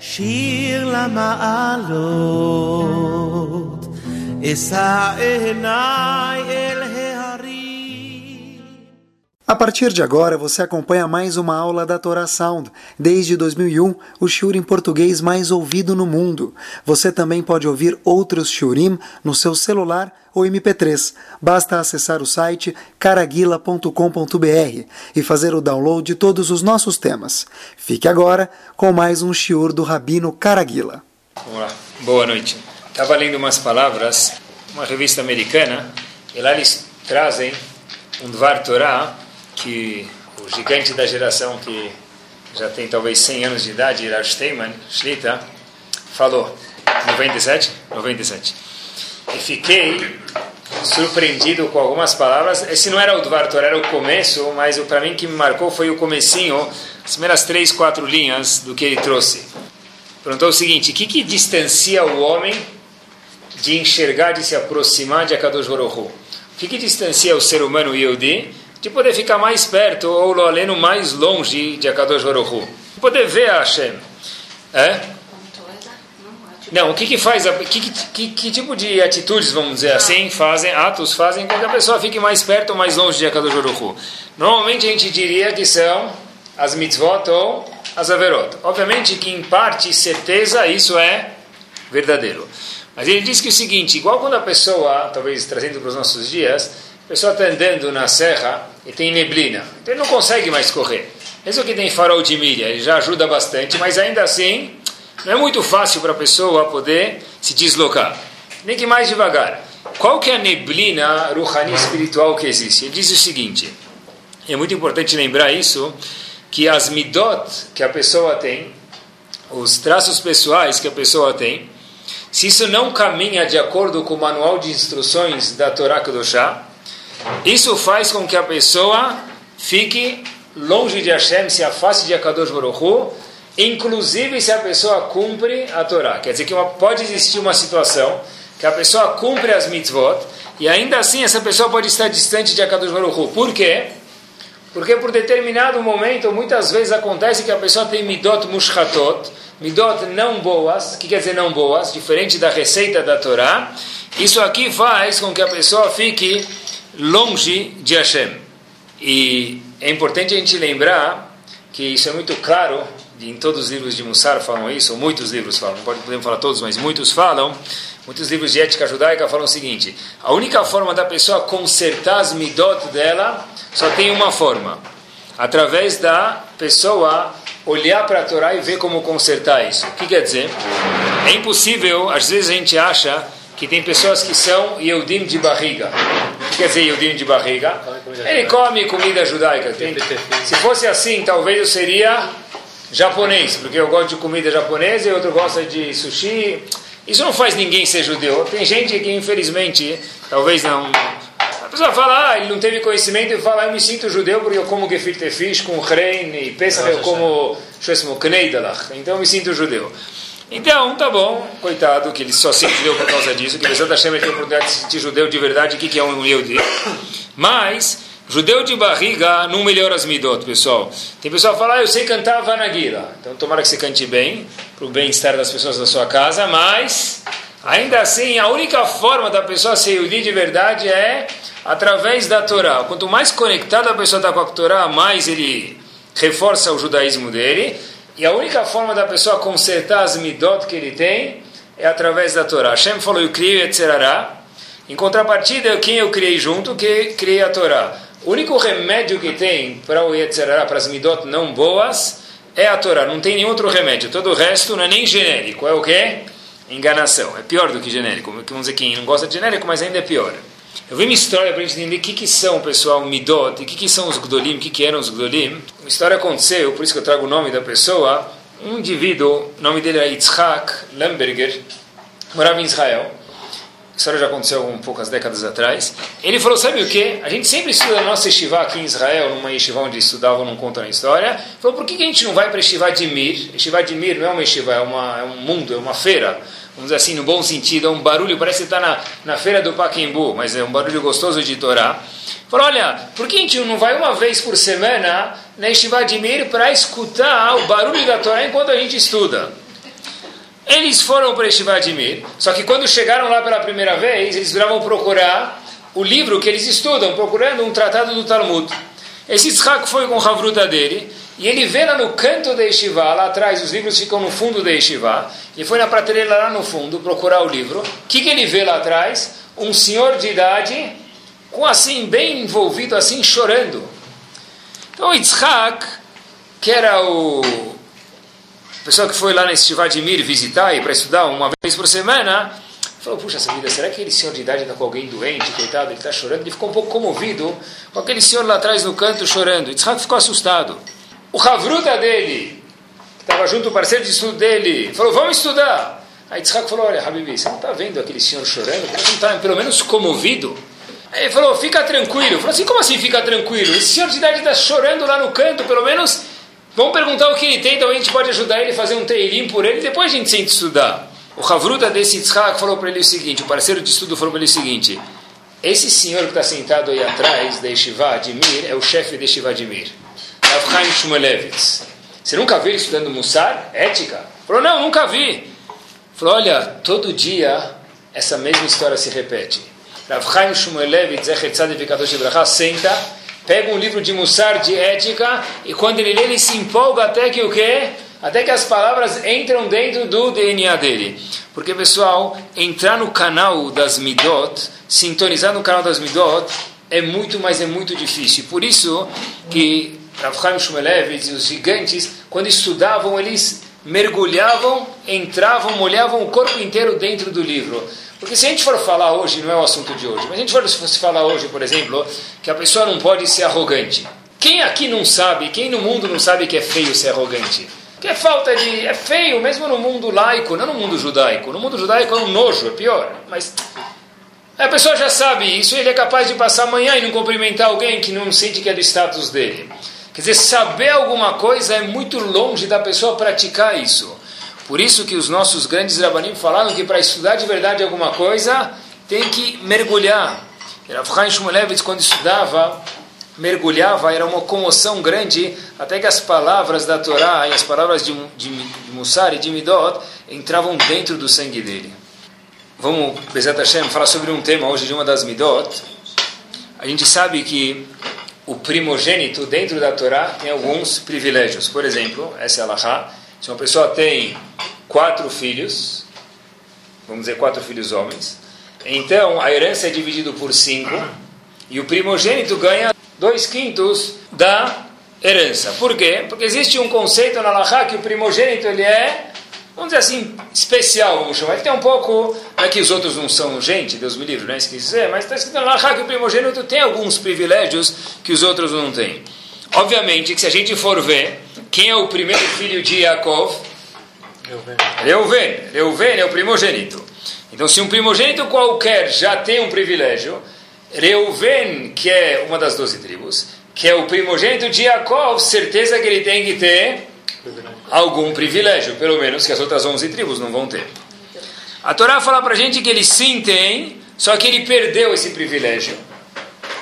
שיר למעלות, אשא עיניי אל ההרים. A partir de agora, você acompanha mais uma aula da Torá Sound. Desde 2001, o shiur em português mais ouvido no mundo. Você também pode ouvir outros shiurim no seu celular ou MP3. Basta acessar o site caraguila.com.br e fazer o download de todos os nossos temas. Fique agora com mais um shiur do Rabino Caraguila. Vamos lá. Boa noite. Estava lendo umas palavras, uma revista americana, e lá eles trazem um Dvar Torah que o gigante da geração que já tem talvez 100 anos de idade, Irad Steinman, Shlita, falou, 97? 97. E fiquei surpreendido com algumas palavras. Esse não era o Dvar Torah, era o começo, mas para mim que me marcou foi o comecinho, as primeiras três, quatro linhas do que ele trouxe. Perguntou o seguinte, o que, que distancia o homem de enxergar, de se aproximar de Akadosh Baruch? O que, que distancia o ser humano Yehudi de poder ficar mais perto ou lo mais longe de Akadosh Baruch Hu. Poder ver a Hashem. É? Não, o que que faz, que, que, que, tipo de atitudes, vamos dizer assim, fazem, atos fazem com que a pessoa fique mais perto ou mais longe de Akadosh Baruch? Normalmente a gente diria que são as mitzvot ou as averot. Obviamente que em parte, certeza, isso é verdadeiro. Mas ele diz que é o seguinte, igual quando a pessoa, talvez trazendo para os nossos dias, a pessoa está andando na serra e tem neblina, então ele não consegue mais correr. Mesmo que tem farol de milha, ele já ajuda bastante, mas ainda assim não é muito fácil para a pessoa poder se deslocar. Nem que mais devagar. Qual que é a neblina ruhani espiritual que existe? Ele diz o seguinte, é muito importante lembrar isso, que as midot que a pessoa tem, os traços pessoais que a pessoa tem, se isso não caminha de acordo com o manual de instruções da Torá Kedoshá, isso faz com que a pessoa fique longe de Hashem, se afaste de Akadosh Baruch Hu, inclusive se a pessoa cumpre a Torá. Quer dizer que uma, pode existir uma situação que a pessoa cumpre as mitzvot e ainda assim essa pessoa pode estar distante de Akadosh Baruch Hu. Por quê? Porque por determinado momento, muitas vezes acontece que a pessoa tem midot mushchatot, midot não boas, que quer dizer não boas? Diferente da receita da Torá. Isso aqui faz com que a pessoa fique longe de Hashem. E é importante a gente lembrar que isso é muito claro, em todos os livros de Mussar falam isso, ou muitos livros falam, não podemos falar todos, mas muitos falam, muitos livros de ética judaica falam o seguinte, a única forma da pessoa consertar as midot dela só tem uma forma, através da pessoa olhar para a Torá e ver como consertar isso. O que quer dizer? É impossível, às vezes a gente acha que tem pessoas que são Yehudim de barriga. O que quer dizer Yehudim de barriga? Ele come comida judaica. Tem, se fosse assim, talvez eu seria japonês, porque eu gosto de comida japonesa e outro gosta de sushi. Isso não faz ninguém ser judeu. Tem gente que, infelizmente, talvez não. A pessoa fala, ah, ele não teve conhecimento e fala, eu me sinto judeu porque eu como gefilte fish com rein e pensa que eu como, então eu me sinto judeu. Então, tá bom, coitado, que ele só se judeu por causa disso, que da Hashem tem a oportunidade de se sentir judeu de verdade, o que, que é um Yehudi? Mas, judeu de barriga não melhora as midot, pessoal. Tem pessoal que fala, ah, eu sei cantar Vanagira. Então, tomara que você cante bem, para o bem-estar das pessoas da sua casa, mas, ainda assim, a única forma da pessoa ser Yehudi de verdade é através da Torá. Quanto mais conectada a pessoa está com a Torá, mais ele reforça o judaísmo dele. E a única forma da pessoa consertar as midot que ele tem é através da Torá. Hashem falou, eu criei Yetzerará. Em contrapartida, quem eu criei junto, que criei a Torá. O único remédio que tem para o Yetzerará, para as midot não boas, é a Torá. Não tem nenhum outro remédio. Todo o resto não é nem genérico. É o quê? Enganação. É pior do que genérico. Vamos dizer, quem não gosta de genérico, mas ainda é pior. Eu vi uma história para a gente entender o que, que são, pessoal, Midot, e o que, que são os Gdolim, o que, que eram os Gdolim. Uma história aconteceu, por isso que eu trago o nome da pessoa. Um indivíduo, o nome dele era Yitzhak Lemberger, morava em Israel. A história já aconteceu um poucas décadas atrás. Ele falou: Sabe o que? A gente sempre estuda a nossa yeshiva aqui em Israel, numa yeshiva onde estudava, não conta na história. Ele falou: Por que, que a gente não vai para a yeshiva de Mir? Yeshiva de Mir não é uma yeshiva, é, uma, é um mundo, é uma feira vamos dizer assim, no bom sentido, é um barulho, parece que está na, na feira do Paquembu, mas é um barulho gostoso de Torá. Falou, olha, por que a gente não vai uma vez por semana na Yeshiva de Mir para escutar o barulho da Torá enquanto a gente estuda? Eles foram para Yeshiva de Mir, só que quando chegaram lá pela primeira vez, eles viravam procurar o livro que eles estudam, procurando um tratado do Talmud. Esse Yitzhak foi com a Havruta dele, e ele vê lá no canto da Yeshiva, lá atrás, os livros ficam no fundo da Yeshiva, e foi na prateleira lá no fundo procurar o livro. O que, que ele vê lá atrás? Um senhor de idade, com assim, bem envolvido, assim, chorando. Então Yitzhak, que era o pessoa que foi lá na Yeshiva de Mir visitar e para estudar uma vez por semana, falou, puxa essa vida, será que aquele senhor de idade está com alguém doente, coitado, ele está chorando? Ele ficou um pouco comovido com aquele senhor lá atrás no canto chorando. Yitzhak ficou assustado. O Havruta dele, que estava junto, o parceiro de estudo dele, falou: Vamos estudar. Aí Yitzhak falou: Olha, Habibi, você não está vendo aquele senhor chorando? Você não está pelo menos comovido? Aí ele falou: Fica tranquilo. Falou assim: Como assim fica tranquilo? Esse senhor de idade está chorando lá no canto, pelo menos vamos perguntar o que ele tem, então a gente pode ajudar ele a fazer um teirim por ele, depois a gente sente estudar. O Havruta desse Yitzhak falou para ele o seguinte: o parceiro de estudo falou para ele o seguinte. Esse senhor que está sentado aí atrás da Yeshiva de Mir é o chefe da Yeshiva de Mir. Rav Chaim Shmulevitz. Você nunca viu ele estudando Mussar? Ética? Falou, não, nunca vi. Falou, olha, todo dia essa mesma história se repete. Rav Chaim Shmulevitz, Zecher Tzadik Kadosh Ibrahá, senta, pega um livro de Mussar, de ética, e quando ele lê, ele se empolga até que o quê? Até que as palavras entram dentro do DNA dele. Porque, pessoal, entrar no canal das Midot, sintonizar no canal das Midot, é muito, mas é muito difícil. Por isso que Rav Chaim Shmulevitz e os gigantes, quando estudavam, eles mergulhavam, entravam, molhavam o corpo inteiro dentro do livro. Porque se a gente for falar hoje, não é o assunto de hoje, mas a gente for se falar hoje, por exemplo, que a pessoa não pode ser arrogante. Quem aqui não sabe, quem no mundo não sabe que é feio ser arrogante? Que é falta de. É feio, mesmo no mundo laico, não no mundo judaico. No mundo judaico é um nojo, é pior. Mas a pessoa já sabe isso, ele é capaz de passar amanhã e não cumprimentar alguém que não sente que é do status dele. Quer dizer, saber alguma coisa é muito longe da pessoa praticar isso. Por isso que os nossos grandes rabanim falaram que para estudar de verdade alguma coisa, tem que mergulhar. Rav Chaim Shmulevitz, quando estudava, mergulhava, era uma comoção grande, até que as palavras da Torá e as palavras de, de, de Mussar e de Midot entravam dentro do sangue dele. Vamos, Bezat Hashem, falar sobre um tema hoje de uma das Midot. A gente sabe que o primogênito dentro da Torá tem alguns privilégios. Por exemplo, essa é a Lahá. Se uma pessoa tem quatro filhos, vamos dizer quatro filhos homens, então a herança é dividida por cinco e o primogênito ganha dois quintos da herança. Por quê? Porque existe um conceito na Lahá que o primogênito ele é vamos dizer assim, especial, vamos chamar. Ele tem um pouco, não é que os outros não são gente, Deus me livre, não é isso que dizer, mas está escrito lá que o primogênito tem alguns privilégios que os outros não têm. Obviamente que se a gente for ver, quem é o primeiro filho de Yaakov? Reuven. Reuven é o primogênito. Então, se um primogênito qualquer já tem um privilégio, Reuven, que é uma das doze tribos, que é o primogênito de Yaakov, certeza que ele tem que ter algum privilégio, pelo menos que as outras 11 tribos não vão ter. A Torá fala para gente que ele sim tem, só que ele perdeu esse privilégio.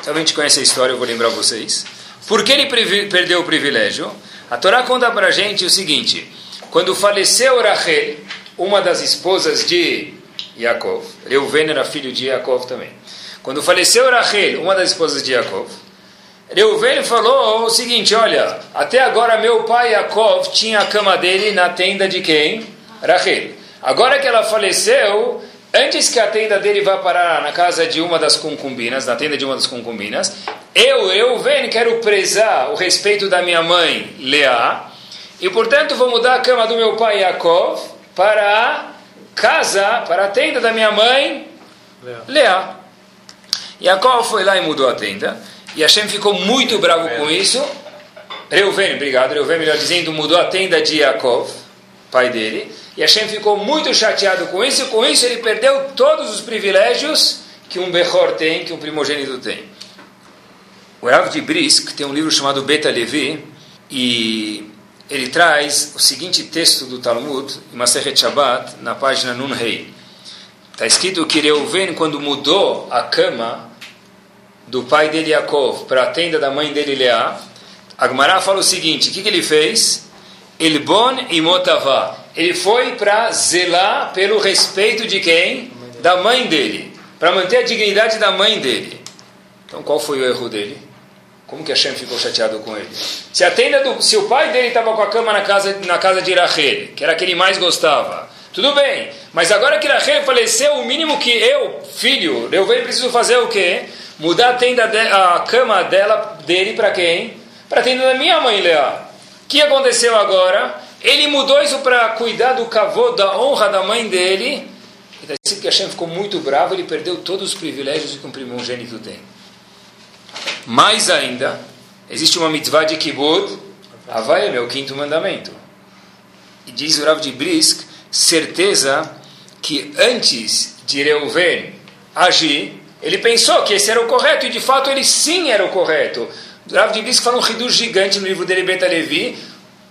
Então a gente conhece a história, eu vou lembrar vocês. Por que ele perdeu o privilégio? A Torá conta para gente o seguinte: quando faleceu Rachel, uma das esposas de Yaakov, Reuven era filho de Yaakov também. Quando faleceu Rachel, uma das esposas de Yaakov, Reuven falou o seguinte: Olha, até agora meu pai Yaakov tinha a cama dele na tenda de quem? Rachel. Agora que ela faleceu, antes que a tenda dele vá parar na casa de uma das concubinas, na tenda de uma das concubinas, eu, Reuven, quero prezar o respeito da minha mãe Leá, e portanto vou mudar a cama do meu pai Yaakov para a casa, para a tenda da minha mãe Leá. Yaakov foi lá e mudou a tenda. E Hashem ficou muito bravo com isso. Reuven, obrigado, Reuven, melhor dizendo, mudou a tenda de Yaakov, pai dele. E Hashem ficou muito chateado com isso, e com isso ele perdeu todos os privilégios que um Bechor tem, que um primogênito tem. O Rav de Brisk tem um livro chamado Beta Levi, e ele traz o seguinte texto do Talmud, em Masechet Shabbat, na página Nun Rei. Está escrito que Reuven, quando mudou a cama do pai dele Yaakov para a tenda da mãe dele Leá, Agmará fala o seguinte: o que, que ele fez? Elbon e Motavá. Ele foi para zelar pelo respeito de quem? Da mãe dele. Para manter a dignidade da mãe dele. Então qual foi o erro dele? Como que Hashem ficou chateado com ele? Se a tenda do, se o pai dele estava com a cama na casa, na casa de Rachel, que era que ele mais gostava, tudo bem. Mas agora que Rachel faleceu, o mínimo que eu, filho, eu venho preciso fazer o quê? Mudar a tenda, de, a cama dela, dele para quem? Para a tenda da minha mãe Leá. O que aconteceu agora? Ele mudou isso para cuidar do cavô, da honra da mãe dele. E daí que Hashem ficou muito bravo, ele perdeu todos os privilégios que um primogênito tem. Mais ainda, existe uma mitzvah de kibbutz, Havaia é o quinto mandamento. E diz o Rav de Brisk, certeza que antes de Reuven agir, ele pensou que esse era o correto, e de fato ele sim era o correto. Rav Brisk fala um riduz gigante no livro dele, Beta Levi,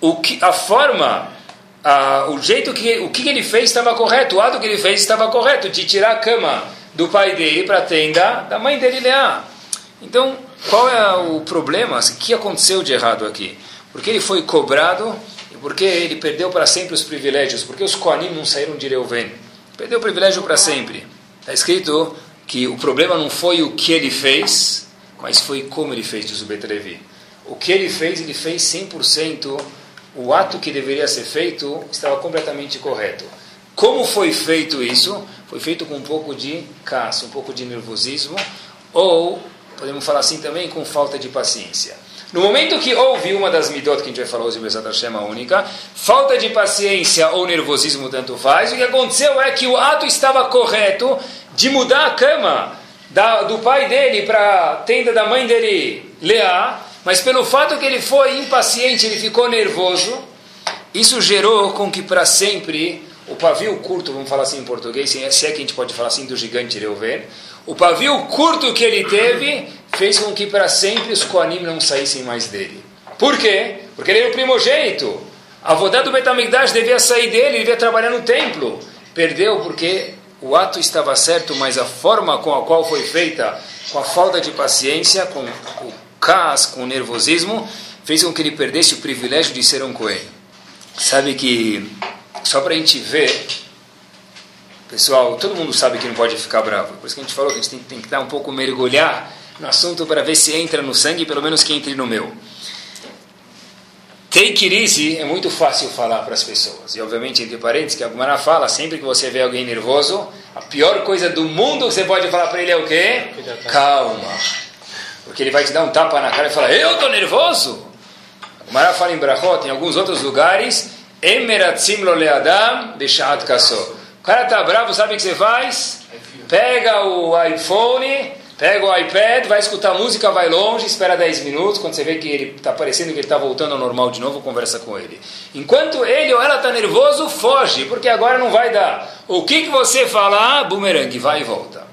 o que, a forma, a, o jeito que, o que ele fez estava correto, o ato que ele fez estava correto, de tirar a cama do pai dele para a tenda da mãe dele, Leá. Então, qual é o problema? O que aconteceu de errado aqui? Porque ele foi cobrado e porque ele perdeu para sempre os privilégios? Porque os Koanim não saíram de Reuven? Perdeu o privilégio para sempre. Está escrito que o problema não foi o que ele fez, mas foi como ele fez, diz o Betrevi. O que ele fez, ele fez 100%. O ato que deveria ser feito estava completamente correto. Como foi feito isso? Foi feito com um pouco de caça, um pouco de nervosismo, ou podemos falar assim também, com falta de paciência. No momento que houve uma das midot que a gente vai falar hoje, Bezat Hashem, única, falta de paciência ou nervosismo, tanto faz, o que aconteceu é que o ato estava correto de mudar a cama da, do pai dele para a tenda da mãe dele, Leá, mas pelo fato que ele foi impaciente, ele ficou nervoso, isso gerou com que para sempre o pavio curto, vamos falar assim em português, se é que a gente pode falar assim do gigante Reuven, o pavio curto que ele teve fez com que para sempre os Koanim não saíssem mais dele. Por quê? Porque ele era o primogênito. A vodá do Betamigdash devia sair dele, ele devia trabalhar no templo. Perdeu porque o ato estava certo, mas a forma com a qual foi feita, com a falta de paciência, com o caos, com o nervosismo, fez com que ele perdesse o privilégio de ser um coelho. Sabe que, só para a gente ver Pessoal, todo mundo sabe que não pode ficar bravo. Por isso que a gente falou que a gente tem, tem que dar um pouco mergulhar no assunto para ver se entra no sangue, pelo menos que entre no meu. Take it easy é muito fácil falar para as pessoas. E obviamente, entre parênteses, que a Gumara fala, sempre que você vê alguém nervoso, a pior coisa do mundo que você pode falar para ele é o quê? Calma. Porque ele vai te dar um tapa na cara e falar, eu estou nervoso? A Gumara fala em Brachot, em alguns outros lugares, Emeratzim lo leadam beshat kassor cara tá bravo, sabe o que você faz? Pega o iPhone, pega o iPad, vai escutar música, vai longe, espera 10 minutos, quando você vê que ele está parecendo que ele está voltando ao normal de novo, conversa com ele. Enquanto ele ou ela está nervoso, foge, porque agora não vai dar. O que, que você falar, bumerangue, vai e volta.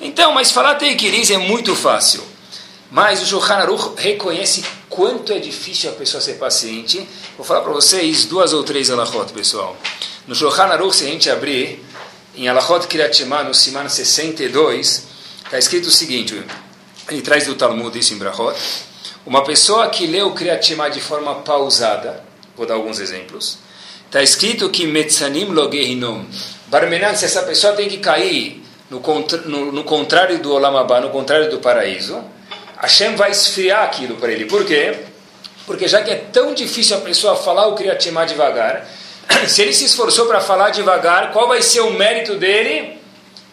Então, mas falar Teikiriz é muito fácil. Mas o Shulchan Aruch reconhece quanto é difícil a pessoa ser paciente. Vou falar para vocês duas ou três alahot, pessoal. No Shulchan Aruch, se a gente abrir, em Alachot Kriyat no Siman 62, está escrito o seguinte, ele traz do Talmud isso em Brachot, uma pessoa que lê o Kriyat Shema de forma pausada, vou dar alguns exemplos, está escrito que Metzanim Logehinom, Barmenan, se essa pessoa tem que cair no, no, no contrário do Olamabá, no contrário do paraíso, Hashem vai esfriar aquilo para ele. Por quê? Porque já que é tão difícil a pessoa falar o Kriyat Shema devagar, se ele se esforçou para falar devagar, qual vai ser o mérito dele?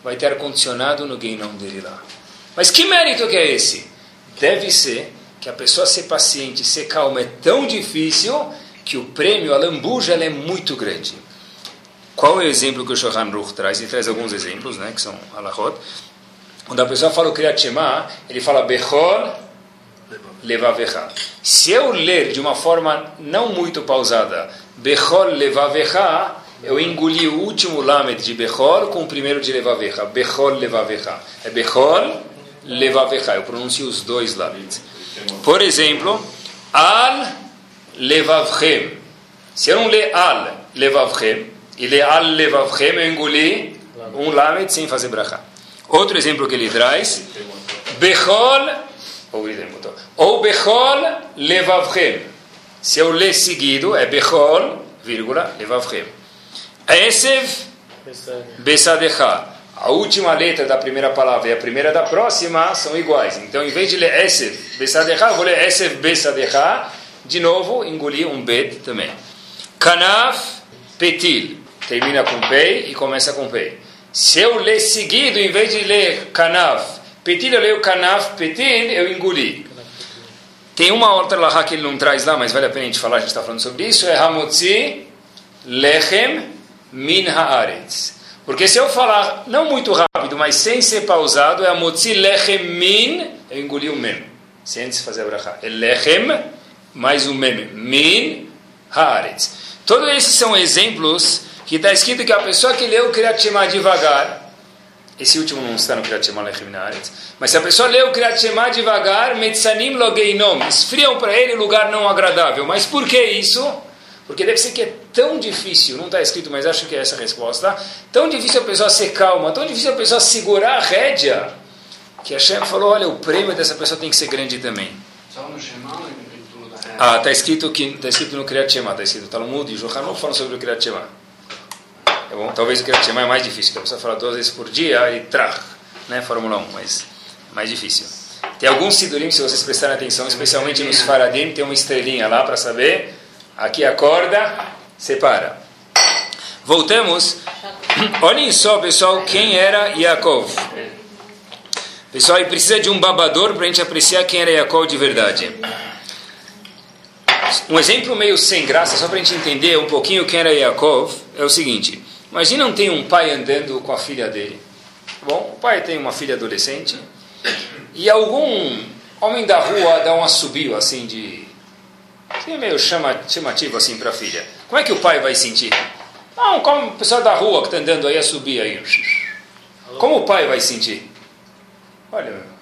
Vai ter ar-condicionado no guinão dele lá. Mas que mérito que é esse? Deve ser que a pessoa ser paciente, ser calma é tão difícil que o prêmio, a lambuja, é muito grande. Qual é o exemplo que o Shohan Ruch traz? Ele traz alguns exemplos, né, que são alahot. Quando a pessoa fala o Kriyat Shema, ele fala Bechol Levavecha. Se eu ler de uma forma não muito pausada, Bechol Levavecha, eu engoli o último lamed de Bechol com o primeiro de Levavecha. Bechol Levavecha. É Bechol Levavecha. Eu pronuncio os dois lameds. Por exemplo, Al Levavchem. Se eu não ler Al Levavchem e ler Al Levavchem, eu engoli um lamed sem fazer brachá. Outro exemplo que ele traz, Bechol, ou Bechol Levavchem. Se eu ler seguido, é Bechol, vírgula, Levavchem. Esev Besadecha. A última letra da primeira palavra e a primeira da próxima são iguais. Então, em vez de ler Esev Besadecha, eu vou ler Esev Besadecha. De novo, engolir um Bet também. Kanaf Petil. Termina com Pei e começa com Pei. Se eu ler seguido, em vez de ler Kanaf Petil, eu leio Kanaf Petil, eu engoli. Tem uma outra lahá que ele não traz lá, mas vale a pena a gente falar, a gente está falando sobre isso, é Hamotzi Lechem Min Haaretz. Porque se eu falar, não muito rápido, mas sem ser pausado, é Hamotzi Lechem Min, eu engoli o mem, sem antes fazer a brachá. É Lechem, mais o mem, Min Haaretz. Todos esses são exemplos que está escrito que a pessoa que leu o Kriyat Shema devagar, esse último não está no Kriyat Shema Lechem Haaretz, mas se a pessoa lê o Kriyat Shema devagar, Metzanim Logeinom, esfriam para ele lugar não agradável. Mas por que isso? Porque deve ser que é tão difícil, não está escrito, mas acho que é essa a resposta, tão difícil a pessoa ser calma, tão difícil a pessoa segurar a rédea, que a Shem falou, olha, o prêmio dessa pessoa tem que ser grande também. Só no Shema ou da Ah, está escrito, que, tá escrito no Kriyat Shema, está escrito Talmud e Johanov falam sobre o Kriyat Shema. É bom? Talvez o Kriyat Shema é mais difícil, que a pessoa fala duas vezes por dia e trach, né, Fórmula 1, mas é mais difícil. Tem alguns sidurim, se vocês prestarem atenção, especialmente nos Faradim, tem uma estrelinha lá para saber, aqui acorda, separa. Voltamos. Olhem só, pessoal, quem era Yaakov. Pessoal, e precisa de um babador para a gente apreciar quem era Yaakov de verdade. Um exemplo meio sem graça, só para a gente entender um pouquinho quem era Yaakov, é o seguinte. Imagina um tem um pai andando com a filha dele. Bom, o pai tem uma filha adolescente e algum homem da rua dá um assobio assim de... Assim, meio chama, chamativo assim para a filha. Como é que o pai vai sentir? Não, como o pessoal da rua que está andando aí a subir aí. Como o pai vai sentir? Olha,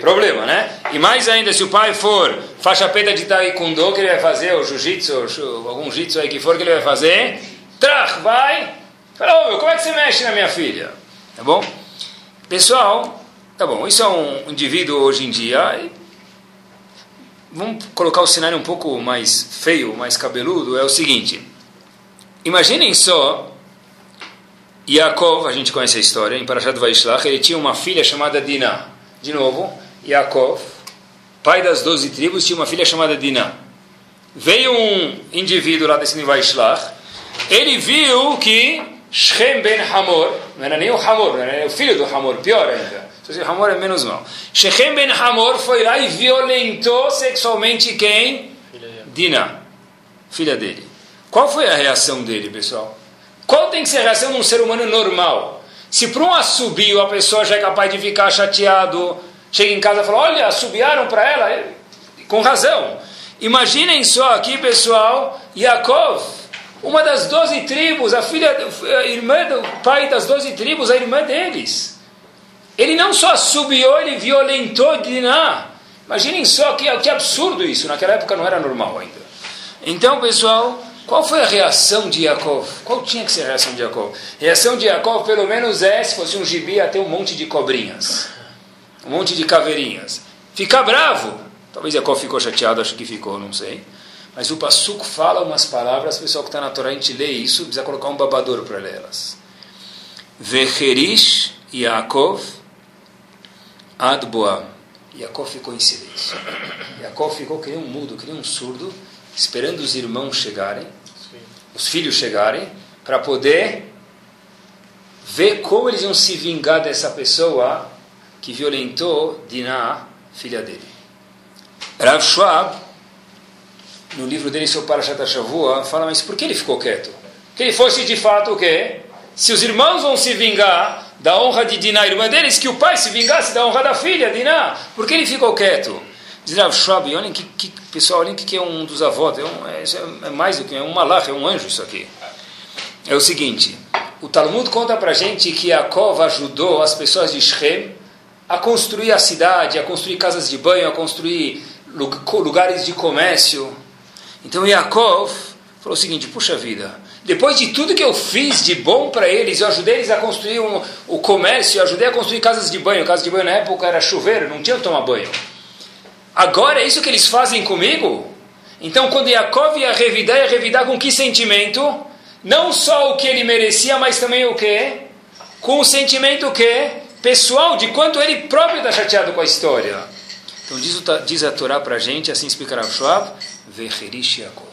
problema, né? E mais ainda, se o pai for faixa preta de taekwondo, que ele vai fazer, ou jiu-jitsu, ou algum jitsu aí que for, que ele vai fazer, trach, vai, fala, ô, como é que você mexe na minha filha? Tá bom? Pessoal, tá bom, isso é um indivíduo hoje em dia, e vamos colocar o cenário um pouco mais feio, mais cabeludo, é o seguinte, imaginem só, Yaakov, a gente conhece a história, em Parashat Vaishlach, ele tinha uma filha chamada Dinah. De novo, Yaakov, pai das doze tribos, tinha uma filha chamada Dinah. Veio um indivíduo lá desse Vaishlach, ele viu que Shem ben Hamor, não era nem o Hamor, era o filho do Hamor, pior ainda. Se o Hamor é menos mal. Shem ben Hamor foi lá e violentou sexualmente quem? Dinah, filha dele. Qual foi a reação dele, pessoal? Qual tem que ser a reação de um ser humano normal? Se para um assobio a pessoa já é capaz de ficar chateado, chega em casa e fala, olha, assobiaram para ela, com razão. Imaginem só aqui, pessoal, Yaakov, uma das doze tribos, a filha, a irmã do pai das doze tribos, a irmã deles. Ele não só assobiou, ele violentou Diná. Imaginem só que, que absurdo isso, naquela época não era normal ainda. Então, pessoal, qual foi a reação de Yaakov? Qual tinha que ser a reação de Yaakov? A reação de Yaakov, pelo menos, é, se fosse um gibi, ter um monte de cobrinhas. Um monte de caveirinhas. Ficar bravo. Talvez Yaakov ficou chateado, acho que ficou, não sei. Mas o Passuco fala umas palavras, o pessoal que está na Torá, a gente lê isso, precisa colocar um babador para elas. Vecherish Yaakov Ad Boam. Yaakov ficou em silêncio. Yaakov ficou que nem um mudo, que nem um surdo, esperando os irmãos chegarem, os filhos chegarem, para poder ver como eles iam se vingar dessa pessoa que violentou Dinah, filha dele. Rav Schwab, no livro dele sobre Parashat Shavua, fala, mas por que ele ficou quieto? Que ele fosse de fato o quê? Se os irmãos vão se vingar da honra de Dinah, irmã deles, que o pai se vingasse da honra da filha, Dinah. Por que ele ficou quieto? Diz Rav Schwab, olhem que, que pessoal, olhem que é um dos avós, é, um, é, é mais do que é um malach, é um anjo isso aqui. É o seguinte, o Talmud conta para gente que Yaakov ajudou as pessoas de Shem a construir a cidade, a construir casas de banho, a construir lugares de comércio. Então Yaakov falou o seguinte, puxa vida, depois de tudo que eu fiz de bom para eles, eu ajudei eles a construir um, o comércio, eu ajudei a construir casas de banho. Casas de banho na época era chuveiro, não tinha que tomar banho. Agora é isso que eles fazem comigo? Então, quando Yaakov ia revidar, ia revidar com que sentimento? não só o que ele merecia, mas também o que? Com o sentimento o que? Pessoal, de quanto ele próprio está chateado com a história. Então diz, diz a Torá para a gente, assim explica Rav Schwab, Vecherish Yaakov.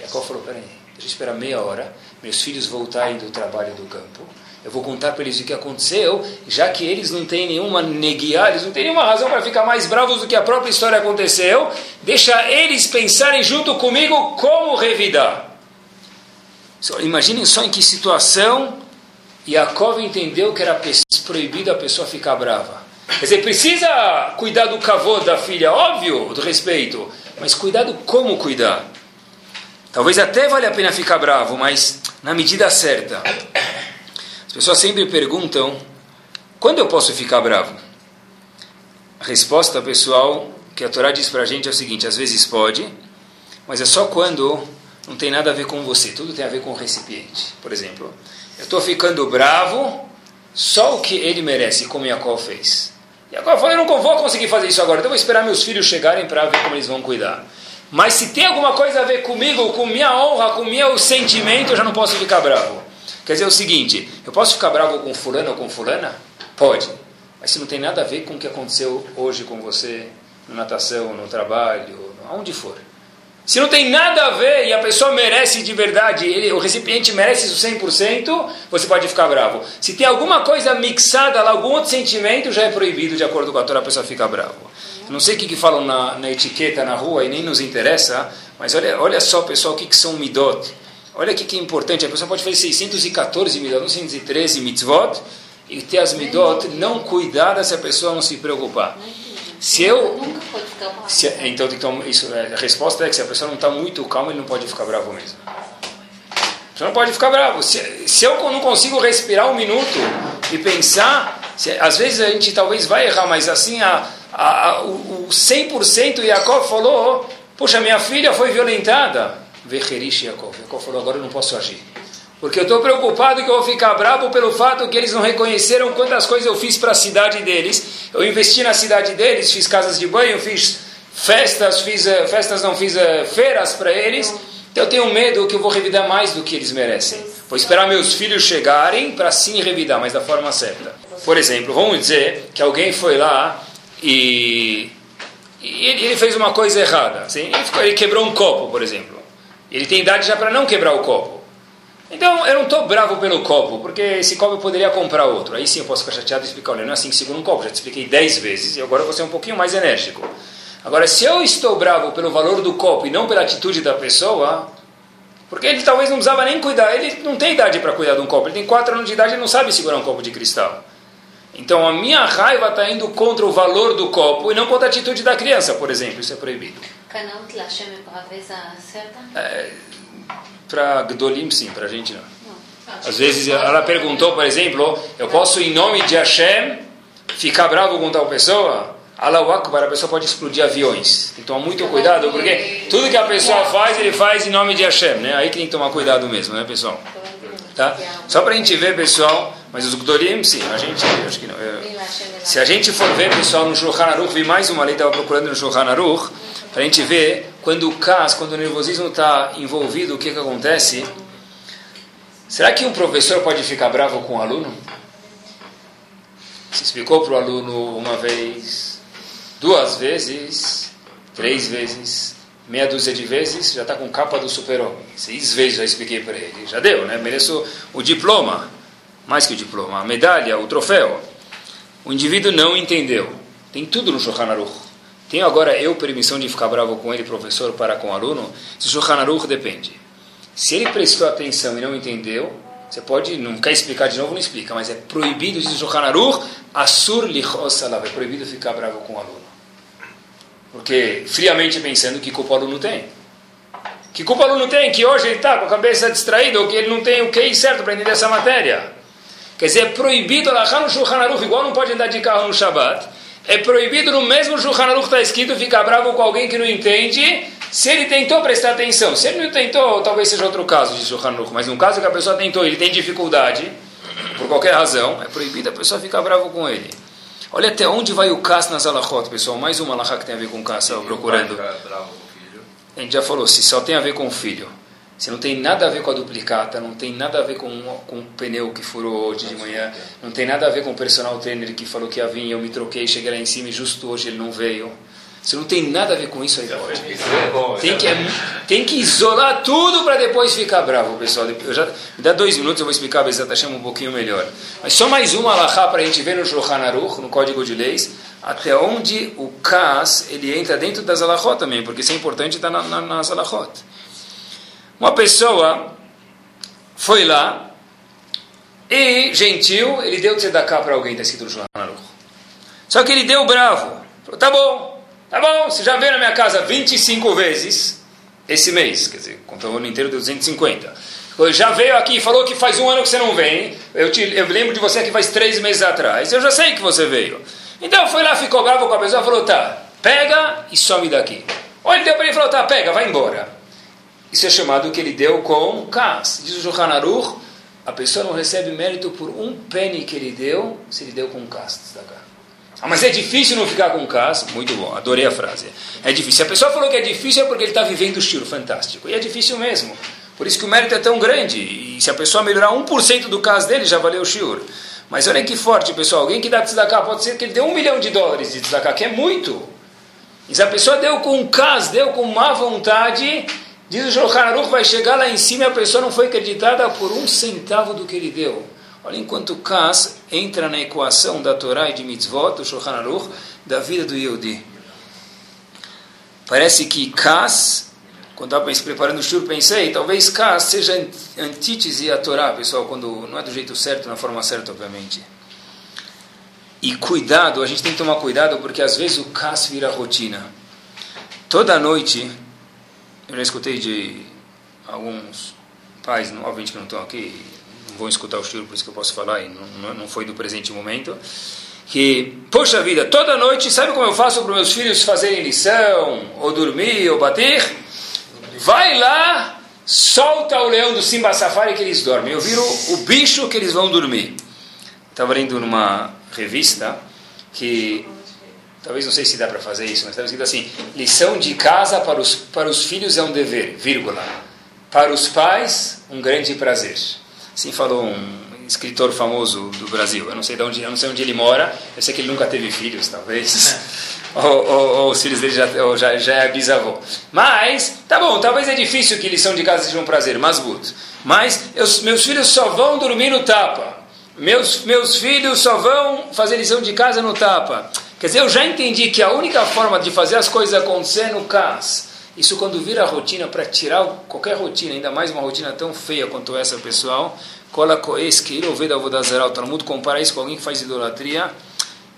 Yaakov falou, peraí, eu esperar meia hora, meus filhos voltarem do trabalho do campo, eu vou contar para eles o que aconteceu, já que eles não têm nenhuma neguiar, eles não têm nenhuma razão para ficar mais bravos do que a própria história aconteceu, deixa eles pensarem junto comigo como revidar. Imaginem só em que situação Yaakov entendeu que era proibido a pessoa ficar brava. Quer dizer, precisa cuidar do cavô da filha, óbvio, do respeito, mas cuidado como cuidar. Talvez até valha a pena ficar bravo, mas na medida certa. As pessoas sempre perguntam: quando eu posso ficar bravo? A resposta, pessoal, que a Torá diz para a gente é o seguinte: às vezes pode, mas é só quando não tem nada a ver com você, tudo tem a ver com o recipiente. Por exemplo, eu estou ficando bravo só o que ele merece, como Jacó fez. Jacó falou: eu não vou conseguir fazer isso agora, então vou esperar meus filhos chegarem para ver como eles vão cuidar. Mas se tem alguma coisa a ver comigo, com minha honra, com meu sentimento, eu já não posso ficar bravo. Quer dizer o seguinte, eu posso ficar bravo com fulano ou com fulana? Pode. Mas se não tem nada a ver com o que aconteceu hoje com você, na natação, no trabalho, aonde for. Se não tem nada a ver e a pessoa merece de verdade, ele, o recipiente merece isso 100%, você pode ficar bravo. Se tem alguma coisa mixada lá, algum outro sentimento, já é proibido, de acordo com a Torá, a pessoa fica bravo. Não sei o que, que falam na, na, etiqueta na rua e nem nos interessa, mas olha, olha só, pessoal, o que, que são midot. Olha aqui que é importante, a pessoa pode fazer 614 midot, 613 mitzvot, e ter as midot não cuidadas se a pessoa não se preocupar. Se eu. Se, então, então isso, é, a resposta é que se a pessoa não está muito calma, ele não pode ficar bravo mesmo. Você não pode ficar bravo. Se, se eu não consigo respirar um minuto e pensar, se, às vezes a gente talvez vai errar, mas assim, a, a, o, o 100% Yaakov falou: Poxa, minha filha foi violentada. Vecherish Yaakov. Yaakov falou, agora eu não posso agir. Porque eu estou preocupado que eu vou ficar bravo pelo fato que eles não reconheceram quantas coisas eu fiz para a cidade deles. Eu investi na cidade deles, fiz casas de banho, fiz festas, fiz uh, festas não fiz uh, feiras para eles. Então eu tenho medo que eu vou revidar mais do que eles merecem. Vou esperar meus filhos chegarem para sim revidar, mas da forma certa. Por exemplo, vamos dizer que alguém foi lá e, e ele, ele, fez uma coisa errada. Assim, ele, ficou, ele quebrou um copo, por exemplo. Ele tem idade já para não quebrar o copo. Então, eu não estou bravo pelo copo, porque esse copo eu poderia comprar outro. Aí sim eu posso ficar chateado e explicar, olha, não é assim que segura um copo, já te expliquei dez vezes, e agora eu vou ser um pouquinho mais enérgico. Agora, se eu estou bravo pelo valor do copo e não pela atitude da pessoa, porque ele talvez não precisava nem cuidar, ele não tem idade para cuidar de um copo, ele tem quatro anos de idade e não sabe segurar um copo de cristal. Então a minha raiva está indo contra o valor do copo e não contra a atitude da criança, por exemplo. Isso é proibido. É, para Gdolim, sim, para a gente não. Às vezes ela perguntou, por exemplo, eu posso em nome de Hashem ficar bravo com tal pessoa? Allahu Akbar, a pessoa pode explodir aviões. Tem que tomar muito cuidado, porque tudo que a pessoa faz, ele faz em nome de Hashem, né? Aí que tem que tomar cuidado mesmo, né, pessoal? Tá? Só para a gente ver, pessoal, mas os Gdorim, sim, a gente, acho que não. É, se a gente for ver, pessoal, no Shulchan Aruch, vi mais uma lei, estava procurando no Shulchan Aruch, para a gente ver quando o caso, quando o nervosismo está envolvido, o que, que acontece? Será que um professor pode ficar bravo com o um aluno? Se explicou para o aluno uma vez, duas vezes, três vezes, meia dúzia de vezes, já está com capa do super-homem. Seis vezes já expliquei para ele. Já deu, né? Mereço o diploma mais que o diploma, a medalha, o troféu. O indivíduo não entendeu. Tem tudo no Shulchan Aruch. Tenho agora eu permissão de ficar bravo com ele, professor, para com o aluno? Se o Shulchan Aruch depende. Se ele prestou atenção e não entendeu, você pode, não quer explicar de novo, não explica, mas é proibido, diz o Shulchan Aruch, asur lichos é proibido ficar bravo com o aluno. Porque, friamente pensando, que culpa o aluno tem? Que culpa o aluno tem? Que hoje ele está com a cabeça distraída ou que ele não tem o que certo para entender essa matéria? Quer dizer, é proibido alahá no Shulchan Aruch, igual não pode andar de carro no Shabbat. É proibido no mesmo Shulchan Aruch está escrito ficar bravo com alguém que não entende, se ele tentou prestar atenção. Se ele não tentou, talvez seja outro caso de Shulchan Aruch, mas no caso que a pessoa tentou, ele tem dificuldade, por qualquer razão, é proibido a pessoa ficar bravo com ele. Olha até onde vai o Kas nas alahot, pessoal. Mais uma alahá que tem a ver com Kas, procurando. A gente já falou, se só tem a ver com o filho. Se não tem nada a ver com a duplicata, não tem nada a ver com, com o pneu que furou hoje de manhã, não tem nada a ver com o personal trainer que falou que ia vir, eu me troquei, cheguei lá em cima e justo hoje ele não veio. Se não tem nada a ver com isso, aí pode. Tem que, tem que isolar tudo para depois ficar bravo, pessoal. Eu já, me dá dois minutos, eu vou explicar a Bezat Hashem um pouquinho melhor. Mas só mais uma alahá para a gente ver no Shulchan Aruch, no Código de Leis, até onde o Kas ele entra dentro das alahot também, porque isso é importante estar na, na, nas alahot. Uma pessoa foi lá e, gentil, ele deu tzedakah para alguém, está escrito no Shulchan. Só que ele deu bravo. Falou, tá bom, tá bom, você já veio na minha casa 25 vezes esse mês, quer dizer, contou o ano inteiro deu 250. Já veio aqui e falou que faz um ano que você não vem. Eu, te, eu lembro de você que faz três meses atrás. Eu já sei que você veio. Então foi lá, ficou bravo com a pessoa, falou: tá, pega e some daqui. Ou ele deu para ele e falou: tá, pega, vai embora. Isso é chamado que ele deu com cas. Diz o Shulchan Aruch, a pessoa não recebe mérito por um penny que ele deu, se ele deu com cas. Ah, mas é difícil não ficar com cas? Muito bom, adorei a frase. É difícil. Se a pessoa falou que é difícil é porque ele está vivendo o estilo fantástico. E é difícil mesmo. Por isso que o mérito é tão grande. E se a pessoa melhorar 1% do cas dele, já valeu o shiur. Mas olha que forte, pessoal. Alguém que dá tzedakah, pode ser que ele deu um milhão de dólares de tzedakah, que é muito. E se a pessoa deu com cas, deu com má vontade, Diz o Shulchan Aruch, vai chegar lá em cima e a pessoa não foi acreditada por um centavo do que ele deu. Olha, enquanto Kas entra na equação da Torá e de Mitzvot, do Shulchan Aruch, da vida do Yehudi. Parece que Kas, quando estava preparando o shur, pensei, talvez Kas seja antítese à Torá, pessoal, quando não é do jeito certo, na forma certa, obviamente. E cuidado, a gente tem que tomar cuidado, porque às vezes o Kas vira rotina. Toda noite eu já escutei de alguns pais, obviamente que não estão aqui, não vão escutar o estilo, por isso que eu posso falar, e não, não foi do presente momento, que, poxa vida, toda noite, sabe como eu faço para meus filhos fazerem lição, ou dormir, ou bater? Vai lá, solta o leão do Simba Safari que eles dormem. Eu viro o bicho que eles vão dormir. Estava lendo numa revista que talvez não sei se dá para fazer isso, mas estava escrito assim: lição de casa para os, para os filhos é um dever, vírgula. Para os pais, um grande prazer. Assim falou um escritor famoso do Brasil. Eu não sei de onde, eu não sei onde ele mora. Eu sei que ele nunca teve filhos, talvez. ou, ou, ou, os filhos dele já, já, já é bisavô. Mas, tá bom, talvez é difícil que lição de casa seja um prazer, mas good. Mas eu, meus filhos só vão dormir no tapa. Meus, meus filhos só vão fazer lição de casa no tapa. Quer dizer, eu já entendi que a única forma de fazer as coisas acontecer no CAS, isso quando vira rotina, para tirar qualquer rotina, ainda mais uma rotina tão feia quanto essa, pessoal, cola coesqueiro, ouvida vodazerá, o Talmud compara isso com alguém que faz idolatria,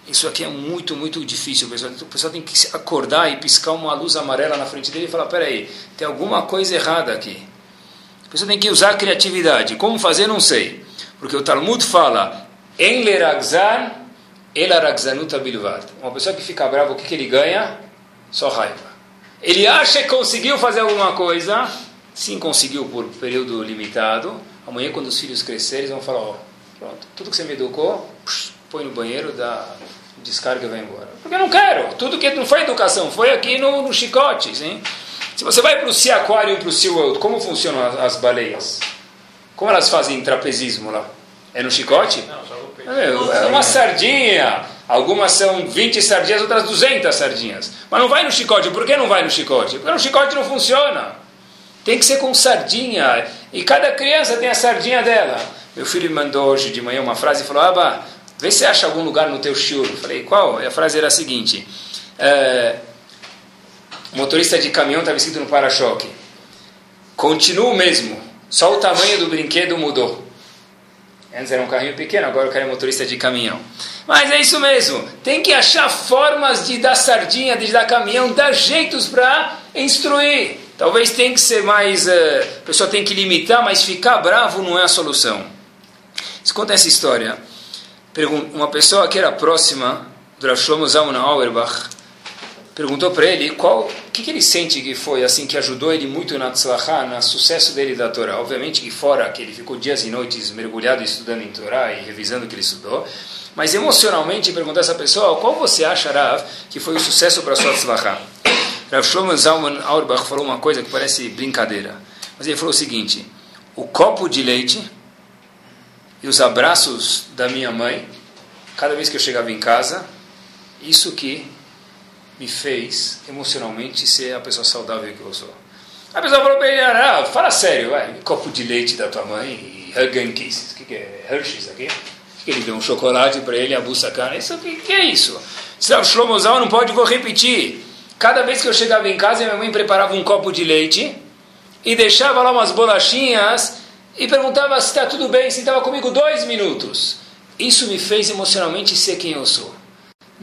isso aqui é muito, muito difícil, pessoal. O pessoal tem que acordar e piscar uma luz amarela na frente dele e falar, peraí, tem alguma coisa errada aqui. A pessoa tem que usar a criatividade. Como fazer, não sei. Porque o Talmud fala, em leragzar Elaragzanuta bilvad. Uma pessoa que fica brava, o que, que ele ganha? Só raiva. Ele acha que conseguiu fazer alguma coisa, sim conseguiu por período limitado. Amanhã, quando os filhos crescerem, eles vão falar: ó, pronto, tudo que você me educou, põe no banheiro, dá descarga e vai embora. Porque eu não quero. Tudo que não foi educação, foi aqui no, no chicote. Sim? Se você vai para o Sea Aquarium e para o Sea World, como funcionam as, as baleias? Como elas fazem trapezismo lá? É no chicote? Não, é uma sardinha. Algumas são 20 sardinhas, outras 200 sardinhas. Mas não vai no chicote. Por que não vai no chicote? Porque no chicote não funciona. Tem que ser com sardinha. E cada criança tem a sardinha dela. Meu filho me mandou hoje de manhã uma frase e falou: Aba, vê se acha algum lugar no teu shiur. Falei: qual? E a frase era a seguinte: é, motorista de caminhão estava escrito no para-choque. Continua o mesmo, só o tamanho do brinquedo mudou. Antes era um carrinho pequeno, agora eu quero motorista de caminhão. Mas é isso mesmo. Tem que achar formas de dar sardinha, de dar caminhão, dar jeitos para instruir. Talvez tem que ser mais. Uh, a pessoa tem que limitar, mas ficar bravo não é a solução. Se conta essa história. Uma pessoa que era próxima do Rav Shlomo Zalman Auerbach perguntou para ele qual que, que ele sente que foi assim que ajudou ele muito na tzlachá, no sucesso dele da Torá. Obviamente que fora que ele ficou dias e noites mergulhado estudando em Torá e revisando o que ele estudou, mas emocionalmente perguntou a essa pessoa qual você acha, Rav, que foi o sucesso para sua tzlachá. Rav Shlomo Zalman Auerbach falou uma coisa que parece brincadeira. Mas ele falou o seguinte: o copo de leite e os abraços da minha mãe, cada vez que eu chegava em casa, isso que me fez emocionalmente ser a pessoa saudável que eu sou. A pessoa falou ele, ah, fala sério, vai, copo de leite da tua mãe e Huggen Kisses, o que, que é? Hershey's aqui? que ele deu um chocolate para ele, a buçacana. Isso que, que é isso? Se o Shlomo Zal não pode, vou repetir. Cada vez que eu chegava em casa, minha mãe preparava um copo de leite e deixava lá umas bolachinhas e perguntava se está tudo bem, se estava comigo dois minutos. Isso me fez emocionalmente ser quem eu sou.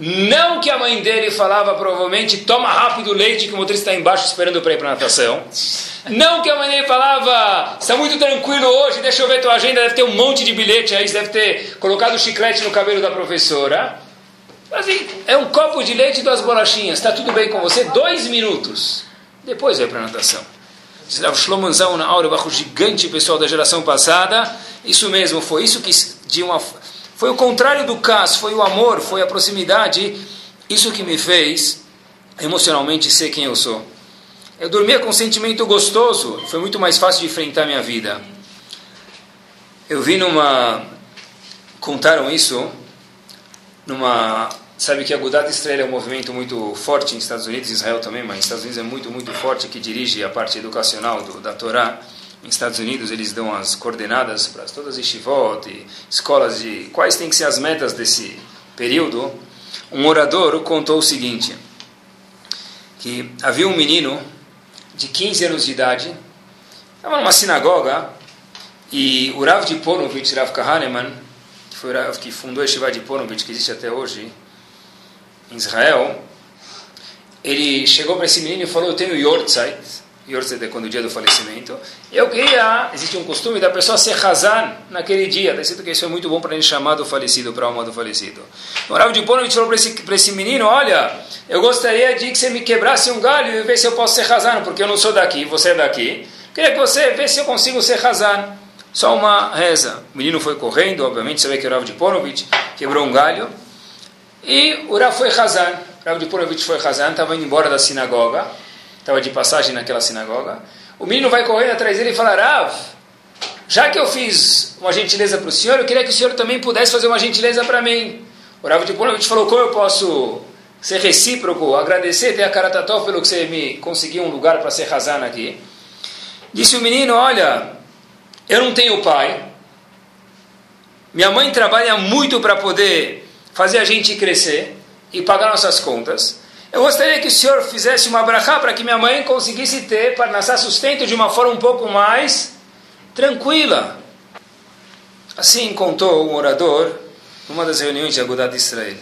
Não que a mãe dele falava provavelmente, toma rápido o leite que o motorista está embaixo esperando para ir para a natação. Não que a mãe dele falava, está muito tranquilo hoje, deixa eu ver tua agenda, deve ter um monte de bilhete aí, você deve ter colocado chiclete no cabelo da professora. Assim, é um copo de leite e duas bolachinhas, está tudo bem com você? Dois minutos. Depois vai para a natação. O Shlomanzão na aura, o gigante pessoal da geração passada. Isso mesmo, foi isso que de uma foi o contrário do caso, foi o amor, foi a proximidade. Isso que me fez emocionalmente ser quem eu sou. Eu dormia com um sentimento gostoso, foi muito mais fácil de enfrentar minha vida. Eu vi numa. Contaram isso numa. Sabe que a Gudat Israel é um movimento muito forte nos Estados Unidos, Israel também, mas nos Estados Unidos é muito, muito forte que dirige a parte educacional do, da Torá nos Estados Unidos eles dão as coordenadas para todas as yeshivot e escolas de quais têm que ser as metas desse período. Um orador contou o seguinte, que havia um menino de 15 anos de idade, estava numa sinagoga, e o Rav de Ponovich, Rav Kahneman, que, foi Rav, que fundou a Yeshiva de Ponovich, que existe até hoje, em Israel, ele chegou para esse menino e falou, eu tenho Yortzeit, Yortzeit é quando o dia do falecimento. Eu queria, existe um costume da pessoa ser Hazan naquele dia. Está escrito que isso é muito bom para ele chamar do falecido, para a alma do falecido. O Rav de Ponovich falou para esse, esse menino, olha, eu gostaria de que você me quebrasse um galho e ver se eu posso ser Hazan, porque eu não sou daqui, você é daqui. Queria que você vê se eu consigo ser Hazan. Só uma reza. O menino foi correndo, obviamente, você vê que o Rav de Ponovich quebrou um galho. E o Rav foi Hazan. O Rav de Ponovich foi Hazan, estava indo embora da sinagoga estava de passagem naquela sinagoga. O menino vai correndo atrás dele e fala: Rav, já que eu fiz uma gentileza para o senhor, eu queria que o senhor também pudesse fazer uma gentileza para mim. O Rav de Ponovich falou: Como eu posso ser recíproco, agradecer, ter a Karatatov pelo que você me conseguiu um lugar para ser razana aqui? Disse o menino: Olha, eu não tenho pai. Minha mãe trabalha muito para poder fazer a gente crescer e pagar nossas contas. Eu gostaria que o senhor fizesse uma brachá para que minha mãe conseguisse ter, para nascer sustento de uma forma um pouco mais tranquila. Assim contou um orador numa das reuniões de Agudat de Israel.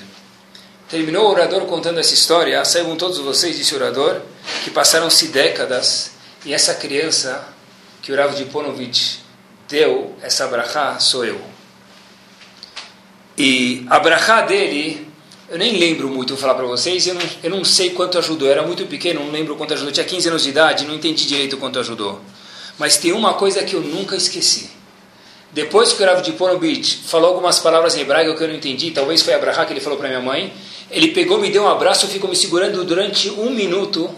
Terminou o orador contando essa história, saibam todos vocês, disse o orador, que passaram-se décadas e essa criança que o de Ponovich deu, essa brachá, sou eu. E a brachá dele eu nem lembro muito, vou falar para vocês, eu não, eu não sei quanto ajudou. Eu era muito pequeno, não lembro quanto ajudou. Eu tinha 15 anos de idade, não entendi direito quanto ajudou. Mas tem uma coisa que eu nunca esqueci. Depois que o Rav de Ponovich falou algumas palavras em hebraico que eu não entendi, talvez foi a brachá que ele falou para minha mãe, ele pegou, me deu um abraço, ficou me segurando durante um minuto,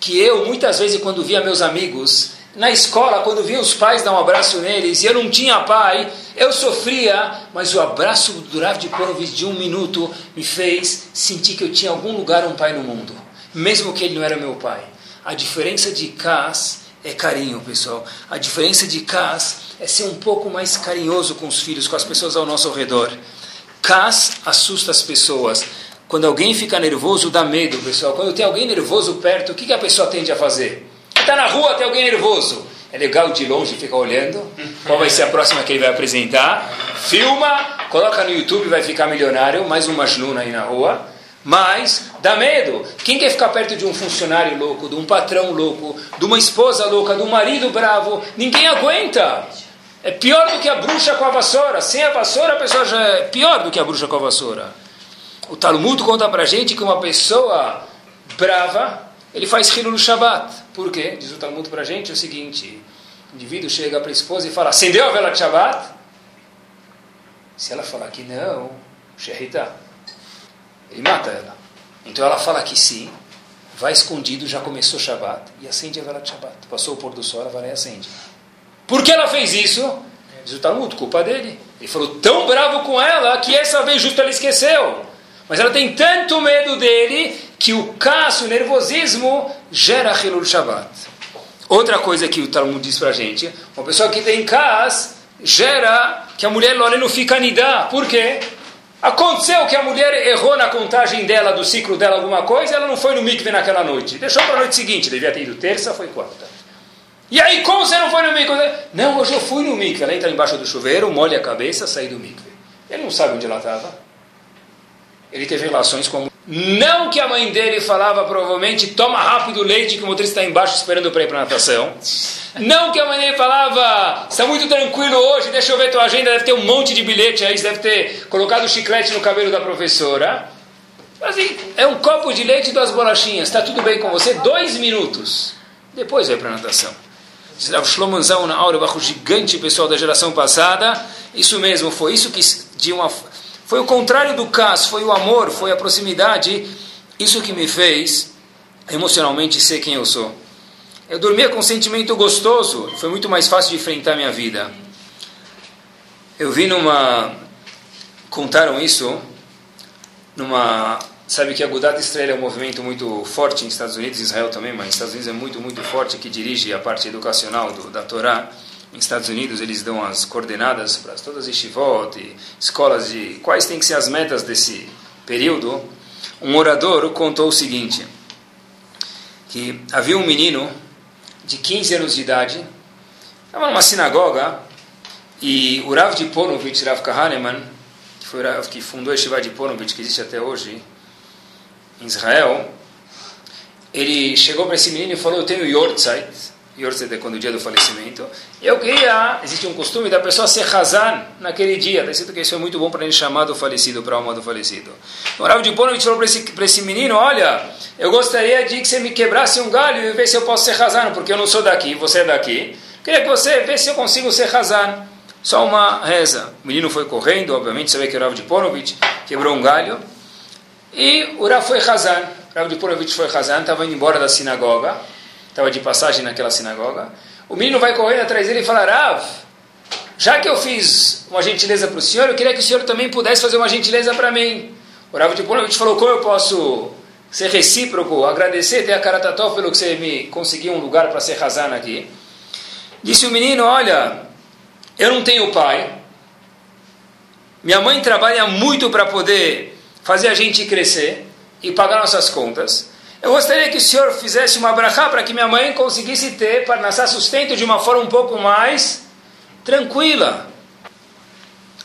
que eu, muitas vezes, quando via meus amigos, na escola, quando via os pais dar um abraço neles, e eu não tinha pai, eu sofria, mas o abraço do Rav de Porovitch de um minuto me fez sentir que eu tinha algum lugar um pai no mundo, mesmo que ele não era meu pai. A diferença de Cas é carinho, pessoal. A diferença de Cas é ser um pouco mais carinhoso com os filhos, com as pessoas ao nosso redor. Cas assusta as pessoas. Quando alguém fica nervoso, dá medo, pessoal. Quando tem alguém nervoso perto, o que a pessoa tende a fazer? Está na rua, tem alguém nervoso. É legal de longe ficar olhando. Qual vai ser a próxima que ele vai apresentar? Filma, coloca no YouTube, vai ficar milionário. Mais uma Majnun aí na rua. Mas dá medo. Quem quer ficar perto de um funcionário louco, de um patrão louco, de uma esposa louca, de um marido bravo? Ninguém aguenta. É pior do que a bruxa com a vassoura. Sem a vassoura, a pessoa já é pior do que a bruxa com a vassoura. O Talmud conta pra gente que uma pessoa brava ele faz hilo no Shabat. Por quê? Diz o Talmud para a gente é o seguinte: o indivíduo chega para a esposa e fala: acendeu a vela de Shabat? Se ela falar que não, Sherita, ele mata ela. Então ela fala que sim, vai escondido, já começou Shabbat, e acende a vela de Shabbat. Passou o pôr do sol, ela vai e acende. Por que ela fez isso? Diz o Talmud, culpa dele. Ele falou tão bravo com ela que essa vez justo ela esqueceu. Mas ela tem tanto medo dele que o caso, o nervosismo, gera Hilul Shabbat. Outra coisa que o Talmud diz pra gente, uma pessoa que tem cas gera que a mulher não fica nidá. Por quê? Aconteceu que a mulher errou na contagem dela, do ciclo dela, alguma coisa, ela não foi no mikve naquela noite. Deixou para a noite seguinte, devia ter ido terça, foi quarta. E aí, como você não foi no mikve? Não, hoje eu fui no mikve. Ela entra embaixo do chuveiro, molha a cabeça, sai do mikve. Ele não sabe onde ela estava. Ele teve relações com a mulher. Não que a mãe dele falava provavelmente, toma rápido leite que o motorista está embaixo esperando para ir para natação. Não que a mãe dele falava, está muito tranquilo hoje, deixa eu ver tua agenda, deve ter um monte de bilhete aí, você deve ter colocado o chiclete no cabelo da professora. Assim, é um copo de leite e duas bolachinhas, está tudo bem com você? Dois minutos. Depois vai para natação. O Shlomonzão na aura, o gigante pessoal da geração passada, isso mesmo, foi isso que de uma foi o contrário do caso, foi o amor, foi a proximidade, isso que me fez emocionalmente ser quem eu sou. Eu dormia com um sentimento gostoso, foi muito mais fácil de enfrentar minha vida. Eu vi numa. Contaram isso numa. Sabe que a Gudat Israel é um movimento muito forte nos Estados Unidos, Israel também, mas nos Estados Unidos é muito, muito forte, que dirige a parte educacional do, da Torá nos Estados Unidos eles dão as coordenadas para todas as yeshivot e escolas de quais têm que ser as metas desse período. Um orador contou o seguinte, que havia um menino de 15 anos de idade, estava numa sinagoga, e o Rav de Ponovich, Rav Kahaneman, que foi que fundou a Yeshiva de Ponovich, que existe até hoje, em Israel, ele chegou para esse menino e falou, eu tenho Yortzeit, Yortzeit é quando o dia do falecimento. Eu queria, existe um costume da pessoa ser Hazan naquele dia. Está escrito que isso é muito bom para ele chamar do falecido, para a alma do falecido. O de Ponovich falou para esse, esse menino, olha, eu gostaria de que você me quebrasse um galho e ver se eu posso ser Hazan, porque eu não sou daqui, você é daqui. Queria que você vê se eu consigo ser Hazan. Só uma reza. O menino foi correndo, obviamente, você vê que o Rav de Ponovich quebrou um galho. E o Rav foi Hazan. O de Ponovich foi Hazan, estava indo embora da sinagoga estava de passagem naquela sinagoga. O menino vai correndo atrás dele e fala: Rav, já que eu fiz uma gentileza para o senhor, eu queria que o senhor também pudesse fazer uma gentileza para mim. O Rav de falou: Como eu posso ser recíproco, agradecer, ter a cara tató pelo que você me conseguiu um lugar para ser razana aqui? Disse o menino: Olha, eu não tenho pai. Minha mãe trabalha muito para poder fazer a gente crescer e pagar nossas contas. Eu gostaria que o senhor fizesse uma brachá para que minha mãe conseguisse ter, para nascer sustento de uma forma um pouco mais tranquila.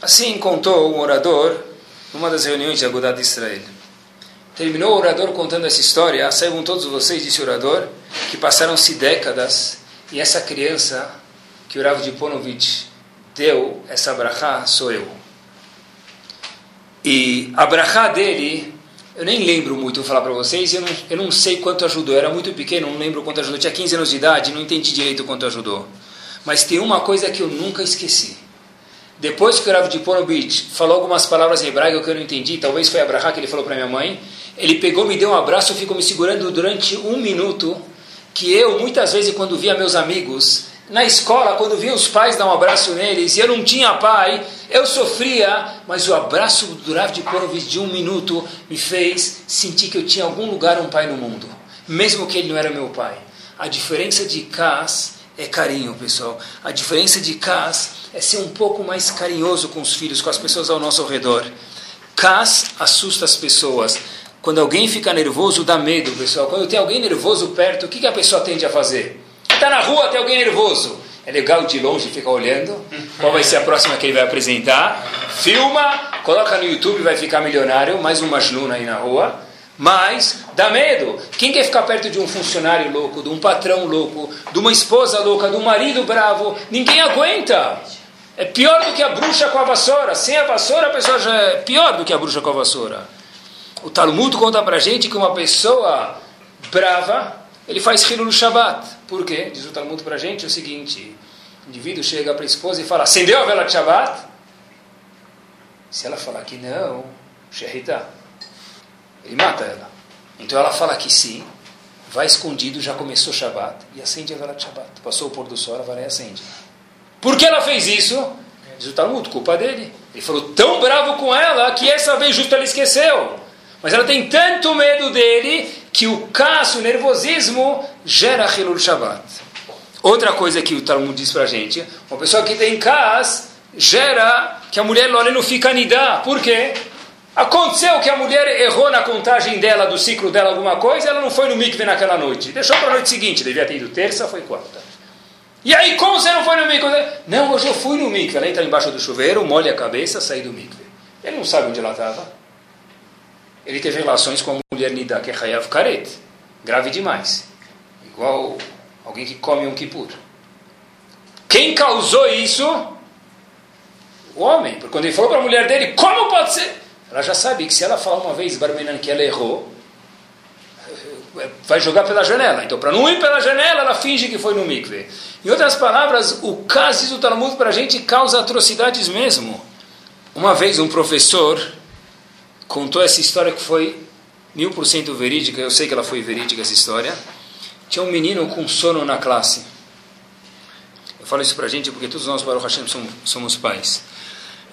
Assim contou um orador numa das reuniões de Agudat de Israel. Terminou o orador contando essa história, saibam todos vocês, disse o orador, que passaram-se décadas e essa criança que o de Ponovich deu, essa brachá, sou eu. E a brachá dele eu nem lembro muito, vou falar para vocês, eu não, eu não sei quanto ajudou. Eu era muito pequeno, não lembro quanto ajudou. Eu tinha 15 anos de idade, não entendi direito quanto ajudou. Mas tem uma coisa que eu nunca esqueci. Depois que o Rav de Ponovich falou algumas palavras em hebraico que eu não entendi, talvez foi Abraha que ele falou para minha mãe, ele pegou, me deu um abraço, ficou me segurando durante um minuto, que eu, muitas vezes, quando via meus amigos, na escola, quando via os pais dar um abraço neles, e eu não tinha pai, eu sofria, mas o abraço do Rav de Porovitch de um minuto me fez sentir que eu tinha algum lugar um pai no mundo, mesmo que ele não era meu pai. A diferença de Cas é carinho, pessoal. A diferença de Cas é ser um pouco mais carinhoso com os filhos, com as pessoas ao nosso redor. Cas assusta as pessoas. Quando alguém fica nervoso, dá medo, pessoal. Quando tem alguém nervoso perto, o que a pessoa tende a fazer? Está na rua, tem alguém nervoso é legal de longe ficar olhando. Qual vai ser a próxima que ele vai apresentar? Filma, coloca no YouTube, vai ficar milionário. Mais uma Majnun aí na rua. Mas dá medo. Quem quer ficar perto de um funcionário louco, de um patrão louco, de uma esposa louca, de um marido bravo? Ninguém aguenta. É pior do que a bruxa com a vassoura. Sem a vassoura, a pessoa já é pior do que a bruxa com a vassoura. O Talmud conta pra gente que uma pessoa brava, ele faz Hilul Shabbat. Por quê? Diz o Talmud para a gente o seguinte: o indivíduo chega para a esposa e fala: acendeu a vela de Shabbat? Se ela falar que não, Sherita, ele mata ela. Então ela fala que sim, vai escondido, já começou Shabbat, e acende a vela de Shabbat. Passou o pôr do sol, a e acende. Por que ela fez isso? Diz o Talmud, culpa dele. Ele falou tão bravo com ela que essa vez justo ela esqueceu. Mas ela tem tanto medo dele que o caso, o nervosismo, gera Hilul Shabbat. Outra coisa que o Talmud diz para a gente, uma pessoa que tem cas gera que a mulher não fica nidá. Por quê? Aconteceu que a mulher errou na contagem dela, do ciclo dela, alguma coisa, ela não foi no mikve naquela noite. Deixou para a noite seguinte, devia ter ido terça, foi quarta. E aí, como você não foi no mikve? Não, hoje eu fui no mikve. Ela entra embaixo do chuveiro, molha a cabeça, sai do mikve. Ele não sabe onde ela estava. Ele teve relações com a mulher Nida, que é Hayav Karet. Grave demais. Igual alguém que come um kippur. Quem causou isso? O homem. Porque quando ele falou para a mulher dele, como pode ser? Ela já sabe que se ela falar uma vez, Barmenan, que ela errou, vai jogar pela janela. Então, para não ir pela janela, ela finge que foi no mikve. Em outras palavras, o caso do Talmud para a gente causa atrocidades mesmo. Uma vez um professor contou essa história que foi mil por cento verídica, eu sei que ela foi verídica essa história. Tinha um menino com sono na classe. Eu falo isso para a gente porque todos nós, Baruch Hashem, somos, somos pais.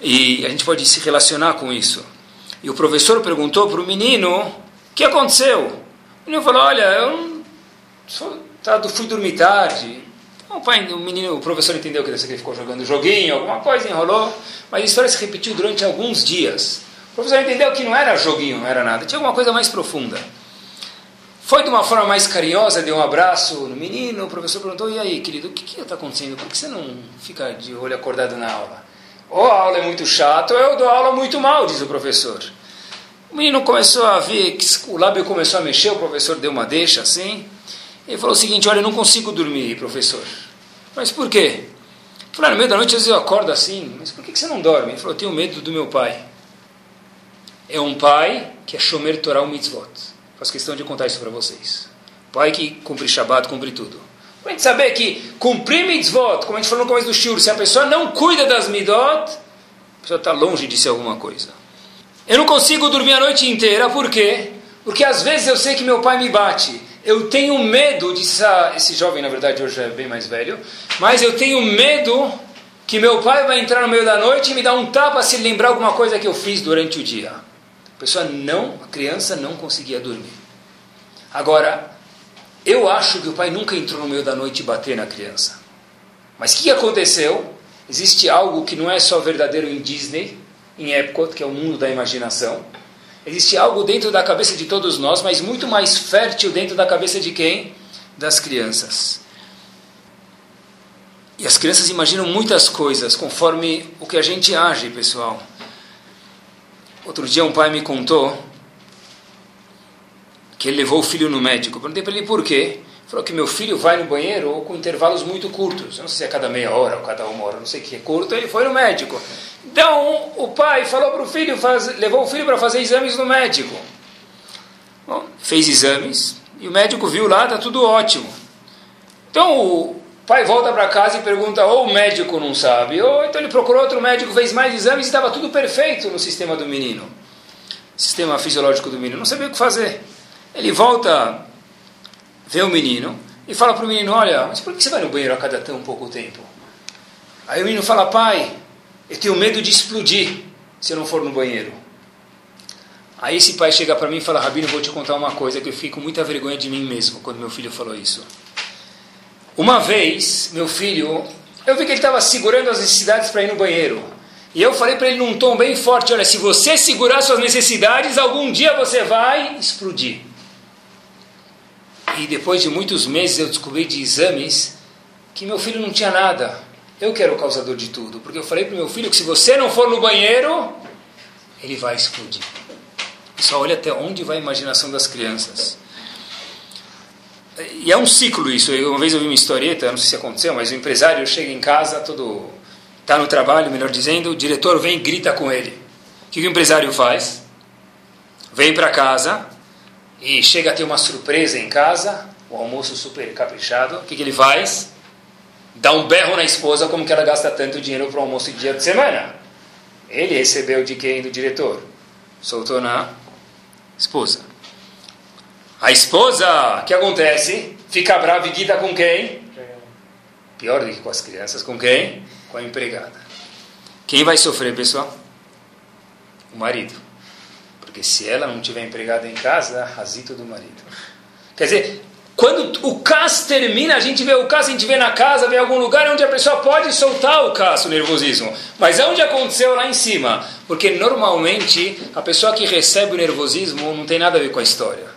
E a gente pode se relacionar com isso. E o professor perguntou para o menino, o que aconteceu? O menino falou, olha, eu tá, fui dormir tarde. O, pai, o, menino, o professor entendeu que ele ficou jogando joguinho, alguma coisa, enrolou. Mas a história se repetiu durante alguns dias. O professor entendeu que não era joguinho, não era nada. Tinha alguma coisa mais profunda. Foi de uma forma mais carinhosa, deu um abraço no menino. O professor perguntou, e aí, querido, o que está acontecendo? Por que você não fica de olho acordado na aula? Ou a aula é muito chata, ou eu dou aula muito mal, diz o professor. O menino começou a ver o lábio começou a mexer, o professor deu uma deixa assim. Ele falou o seguinte: Olha, eu não consigo dormir, professor. Mas por quê? Falou: No meio da noite às vezes eu acordo assim, mas por que você não dorme? Ele falou: Eu tenho medo do meu pai. É um pai que é Shomer Torah Mitzvot. Faço questão de contar isso para vocês. Pai que cumpre Shabbat, cumpre tudo. Para a gente saber que cumprir mitzvot, como a gente falou no começo do shur, se a pessoa não cuida das midot, a pessoa está longe de ser alguma coisa. Eu não consigo dormir a noite inteira, por quê? Porque às vezes eu sei que meu pai me bate. Eu tenho medo de esse jovem, na verdade, hoje é bem mais velho, mas eu tenho medo que meu pai vai entrar no meio da noite e me dar um tapa se lembrar alguma coisa que eu fiz durante o dia. A pessoa não, a criança não conseguia dormir. Agora, eu acho que o pai nunca entrou no meio da noite e bater na criança. Mas o que aconteceu? Existe algo que não é só verdadeiro em Disney, em Epcot, que é o mundo da imaginação. Existe algo dentro da cabeça de todos nós, mas muito mais fértil dentro da cabeça de quem? Das crianças. E as crianças imaginam muitas coisas conforme o que a gente age, pessoal. Outro dia um pai me contou que ele levou o filho no médico. Eu perguntei para ele por quê. Ele falou que meu filho vai no banheiro com intervalos muito curtos. Eu não sei se é cada meia hora ou cada uma hora, não sei o que é curto. Ele foi no médico. Então o pai falou para o filho, faz, levou o filho para fazer exames no médico. Bom, fez exames e o médico viu lá, está tudo ótimo. Então o pai volta para casa e pergunta, ou o médico não sabe, ou então ele procurou outro médico, fez mais exames e estava tudo perfeito no sistema do menino. Sistema fisiológico do menino. Não sabia o que fazer. Ele volta, vê o menino e fala para o menino: Olha, mas por que você vai no banheiro a cada tão pouco tempo? Aí o menino fala: Pai, eu tenho medo de explodir se eu não for no banheiro. Aí esse pai chega para mim e fala: Rabino, vou te contar uma coisa que eu fico com muita vergonha de mim mesmo quando meu filho falou isso. Uma vez, meu filho, eu vi que ele estava segurando as necessidades para ir no banheiro. E eu falei para ele num tom bem forte: Olha, se você segurar suas necessidades, algum dia você vai explodir. E depois de muitos meses eu descobri de exames que meu filho não tinha nada. Eu que era o causador de tudo. Porque eu falei para meu filho que se você não for no banheiro, ele vai explodir. Só olha até onde vai a imaginação das crianças. E é um ciclo isso. Uma vez eu vi uma historieta, não sei se aconteceu, mas o empresário chega em casa, todo está no trabalho, melhor dizendo, o diretor vem e grita com ele. O que o empresário faz? Vem para casa, e chega a ter uma surpresa em casa, o almoço super caprichado, o que, que ele faz? Dá um berro na esposa como que ela gasta tanto dinheiro para o almoço de dia de semana. Ele recebeu de quem? Do diretor. Soltou na esposa. A esposa, o que acontece? Fica brava e guida com quem? Pior do que com as crianças, com quem? Com a empregada. Quem vai sofrer, pessoal? O marido. Porque se ela não tiver empregada em casa, razito do marido. Quer dizer, quando o CAS termina, a gente vê o CAS, a gente vê na casa, vê algum lugar onde a pessoa pode soltar o CAS, o nervosismo. Mas onde aconteceu lá em cima? Porque normalmente a pessoa que recebe o nervosismo não tem nada a ver com a história.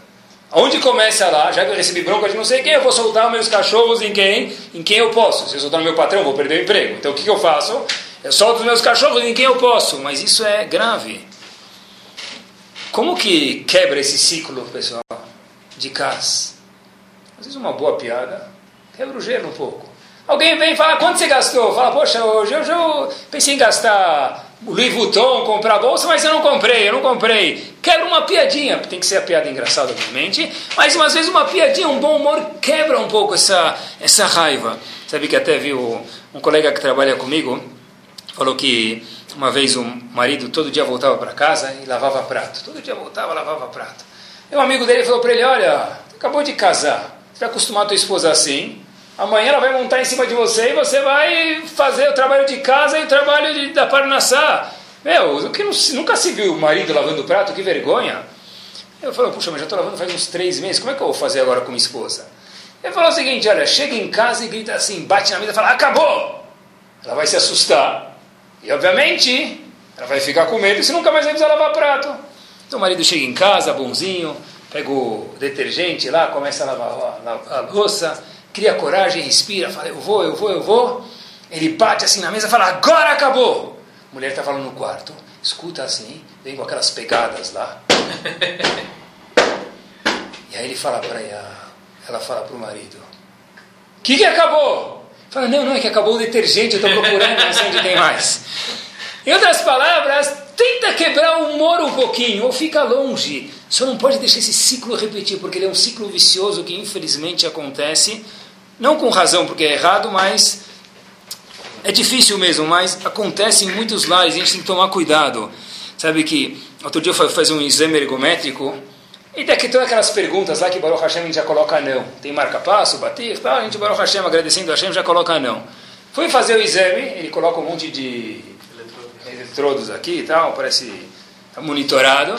Onde começa lá? Já que eu recebi bronca de não sei quem, eu vou soltar meus cachorros em quem? Em quem eu posso. Se eu soltar no meu patrão, vou perder o emprego. Então o que, que eu faço? Eu solto os meus cachorros em quem eu posso. Mas isso é grave. Como que quebra esse ciclo, pessoal, de CAS? Às vezes uma boa piada quebra o gelo um pouco. Alguém vem e fala, quanto você gastou? Fala, poxa, hoje eu, eu pensei em gastar Louis Vuitton, comprar bolsa, mas eu não comprei, eu não comprei. Quebra uma piadinha, tem que ser a piada engraçada, obviamente, mas às vezes uma piadinha, um bom humor quebra um pouco essa, essa raiva. Sabe que até viu um colega que trabalha comigo, falou que uma vez o marido todo dia voltava para casa e lavava prato. Todo dia voltava, lavava prato. E um amigo dele falou para ele, olha, acabou de casar você acostumar a tua esposa assim, amanhã ela vai montar em cima de você e você vai fazer o trabalho de casa e o trabalho de, da parnassá. Meu, que não, nunca se viu o marido lavando o prato, que vergonha. Eu falei, puxa, mas já estou lavando faz uns três meses, como é que eu vou fazer agora com minha esposa? Ele falou o seguinte, olha, chega em casa e grita assim, bate na mesa e fala, acabou! Ela vai se assustar. E, obviamente, ela vai ficar com medo e você nunca mais vai precisar lavar prato. Então o marido chega em casa, bonzinho, pega o detergente lá, começa a lavar a, a, a louça, cria coragem, respira, fala, eu vou, eu vou, eu vou. Ele bate assim na mesa e fala, agora acabou. A mulher está falando no quarto, escuta assim, vem com aquelas pegadas lá. e aí ele fala para ela, ela fala para o marido, que, que acabou? Fala, não, não, é que acabou o detergente, eu estou procurando, não sei onde tem mais. Em outras palavras, tenta quebrar o humor um pouquinho, ou fica longe. Só não pode deixar esse ciclo repetir, porque ele é um ciclo vicioso que infelizmente acontece, não com razão, porque é errado, mas é difícil mesmo, mas acontece em muitos lares, a gente tem que tomar cuidado. Sabe que outro dia eu fui fazer um exame ergométrico, e daqui todas aquelas perguntas lá que Baruch Hashem a gente já coloca não. Tem marca-passo, bater, tal, a gente Baruch Hashem agradecendo a Hashem já coloca não. Fui fazer o exame, ele coloca um monte de eletrodos aqui e tal, parece tá monitorado.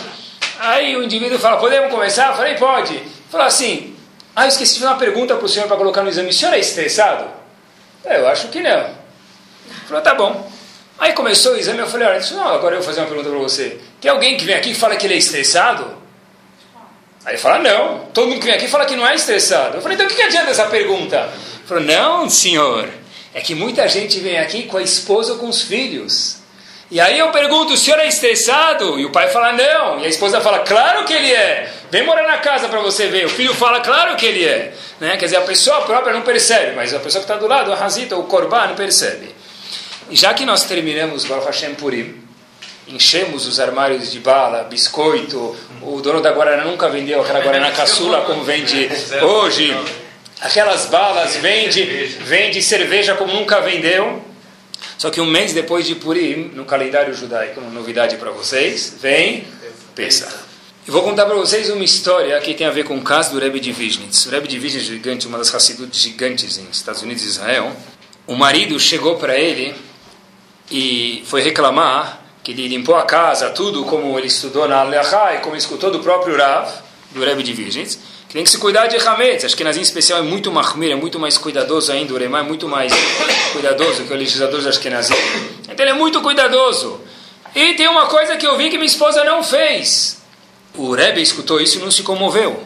Aí o indivíduo fala, podemos começar? Eu falei, pode. Falou assim, ah, eu esqueci de fazer uma pergunta para o senhor para colocar no exame. O senhor é estressado? Eu acho que não. Ele falou, tá bom. Aí começou o exame, eu falei, olha, não, agora eu vou fazer uma pergunta para você. Tem alguém que vem aqui e fala que ele é estressado? Aí ele fala, não. Todo mundo que vem aqui fala que não é estressado. Eu falei, então o que adianta essa pergunta? Ele falou, não, senhor. É que muita gente vem aqui com a esposa ou com os filhos. E aí eu pergunto, o senhor é estressado? E o pai fala, não. E a esposa fala, claro que ele é. Vem morar na casa para você ver. O filho fala, claro que ele é. Né? Quer dizer, a pessoa própria não percebe, mas a pessoa que está do lado, a Hazita, o Korban, não percebe. E já que nós terminamos Baruch Hashem Purim, enchemos os armários de bala, biscoito, o dono da Guaraná nunca vendeu aquela Guaraná caçula como vende hoje. Aquelas balas, vende, vende cerveja como nunca vendeu. Só que um mês depois de Purim, no calendário judaico, uma novidade para vocês, vem Pesach. Eu vou contar para vocês uma história que tem a ver com o caso do Rebbe de Vishnitz. O Rebbe de Vishnitz, gigante, uma das Hassidut gigantes em Estados Unidos e Israel. O marido chegou para ele e foi reclamar que ele limpou a casa, tudo como ele estudou na Alechá e como escutou do próprio Rav, do Rebbe de Vishnitz que tem que se cuidar de Hametz. Acho que Nazim especial é muito mahmir, é muito mais cuidadoso ainda. O Uremá é muito mais cuidadoso que o legislador de Ashkenazim. Então ele é muito cuidadoso. E tem uma coisa que eu vi que minha esposa não fez. O Rebbe escutou isso e não se comoveu.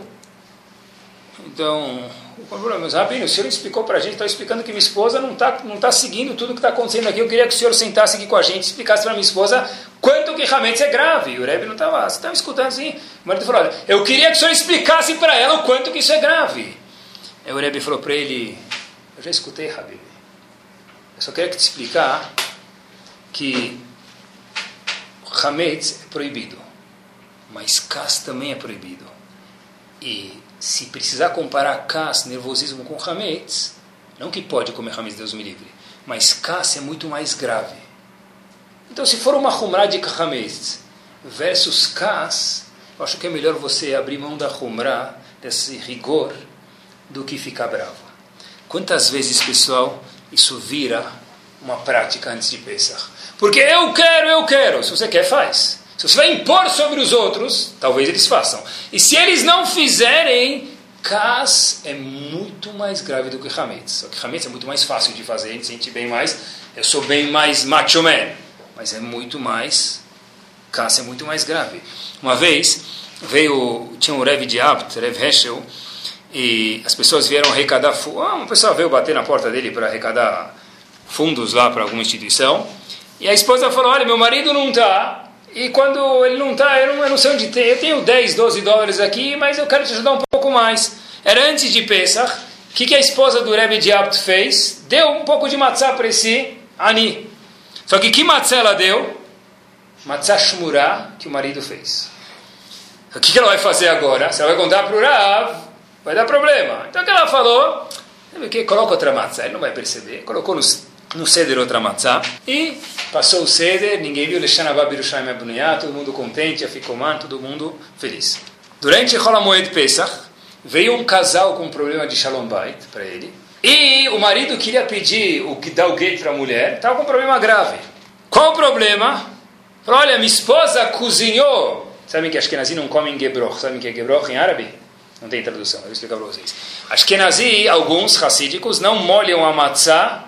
Então, problema, Rabino, o senhor explicou para a gente, está explicando que minha esposa não está não tá seguindo tudo que está acontecendo aqui. Eu queria que o senhor sentasse aqui com a gente e explicasse para minha esposa quanto que realmente é grave. E o Rebbe não estava, você estava escutando assim. O marido falou, olha, eu queria que o senhor explicasse para ela o quanto que isso é grave. Aí o Rebbe falou para ele, eu já escutei, Rabino. Eu só queria que te explicar que Hametz é proibido, mas Kas também é proibido. E se precisar comparar Kas, nervosismo, com Hametz, não que pode comer Hametz, Deus me livre, mas Kas é muito mais grave. Então, se for uma Humrah de Hametz versus Kas, eu acho que é melhor você abrir mão da Humrah desse rigor do que ficar bravo. Quantas vezes, pessoal, isso vira uma prática antes de Pesach? Porque eu quero, eu quero. Se você quer, faz. Se você vai impor sobre os outros, talvez eles façam. E se eles não fizerem, Kas é muito mais grave do que Hametz. Só que Hametz é muito mais fácil de fazer, a gente sente bem mais. Eu sou bem mais macho man. Mas é muito mais. Kas é muito mais grave. Uma vez, veio, tinha um Rev de Abt, Rev Heschel, e as pessoas vieram arrecadar. Ah, uma pessoa veio bater na porta dele para arrecadar fundos lá para alguma instituição. E a esposa falou: Olha, meu marido não está. E quando ele não está, eu, eu não, sei onde tem. Eu tenho 10, 12 dólares aqui, mas eu quero te ajudar um pouco mais. Era antes de Pesach. O que, que a esposa do Rebbe de Abt fez? Deu um pouco de matzá para esse Ani. Só que que matzá ela deu? Matzá shmurá que o marido fez. O que, que ela vai fazer agora? Se ela vai contar para o Rav, vai dar problema. Então o que ela falou? Coloca outra matzá, ele não vai perceber. Colocou nos no ceder outra matzá. E passou o ceder, ninguém viu Leshanabá Birushaim Abunuyá, todo mundo contente, Afikoman, todo mundo feliz. Durante Holamoed Pesach, veio um casal com um problema de Shalom Bait para ele. E o marido queria pedir o que dá o gate para a mulher, estava com um problema grave. Qual o problema? Falou, olha, minha esposa cozinhou. Sabem que Ashkenazi não comem gebroch. Sabem que é gebroch em árabe? Não tem tradução, eu vou explicar para vocês. Ashkenazi, alguns racídicos, não molham a matzá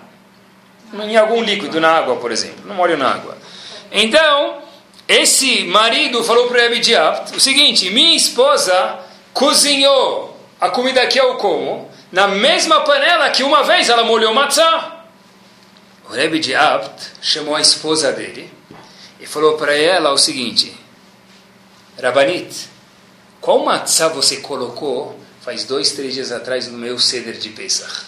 em algum líquido, na água, por exemplo. Não molham na água. Então, esse marido falou para o o seguinte, minha esposa cozinhou a comida que eu como na mesma panela que uma vez ela molhou matzá. O Rebbe de Abt chamou a esposa dele e falou para ela o seguinte: Rabanit, qual matzá você colocou faz dois, três dias atrás no meu ceder de Pesach?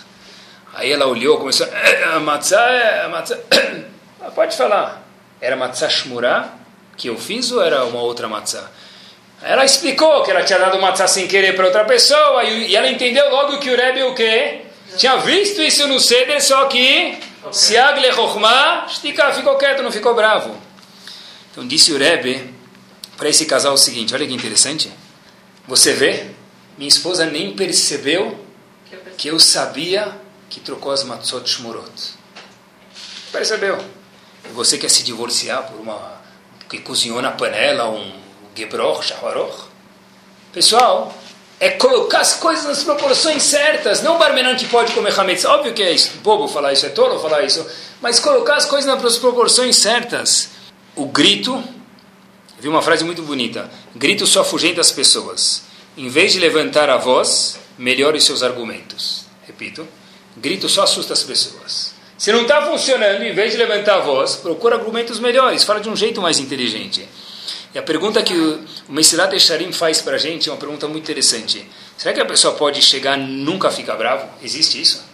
Aí ela olhou, começou, a matzá é a matzá. Pode falar, era matzá shmurá que eu fiz ou era uma outra matzá? Ela explicou que ela tinha dado matzá sem querer para outra pessoa e, ela entendeu logo que o Rebbe o quê? Tinha visto isso no Seder, só que Siag le Shtika ficou quieto, não ficou bravo. Então disse o Rebbe para esse casal o seguinte, olha que interessante. Você vê, minha esposa nem percebeu que eu sabia que trocou as matzot shmurot. Percebeu? Você quer se divorciar por uma que cozinhou na panela um gebroch, shaharoch? Pessoal, é colocar as coisas nas proporções certas. Não o barmenão que pode comer hametz. Óbvio que é isso. Bobo falar isso, é tolo falar isso. Mas colocar as coisas nas proporções certas. O grito, vi uma frase muito bonita. Grito só afugenta as pessoas. Em vez de levantar a voz, melhore seus argumentos. Repito. Grito só assusta as pessoas. Se não está funcionando, em vez de levantar a voz, procura argumentos melhores, fala de um jeito mais inteligente. E a pergunta que o Mesilat Echarim faz para a gente é uma pergunta muito interessante. Será que a pessoa pode chegar nunca ficar bravo? Existe isso?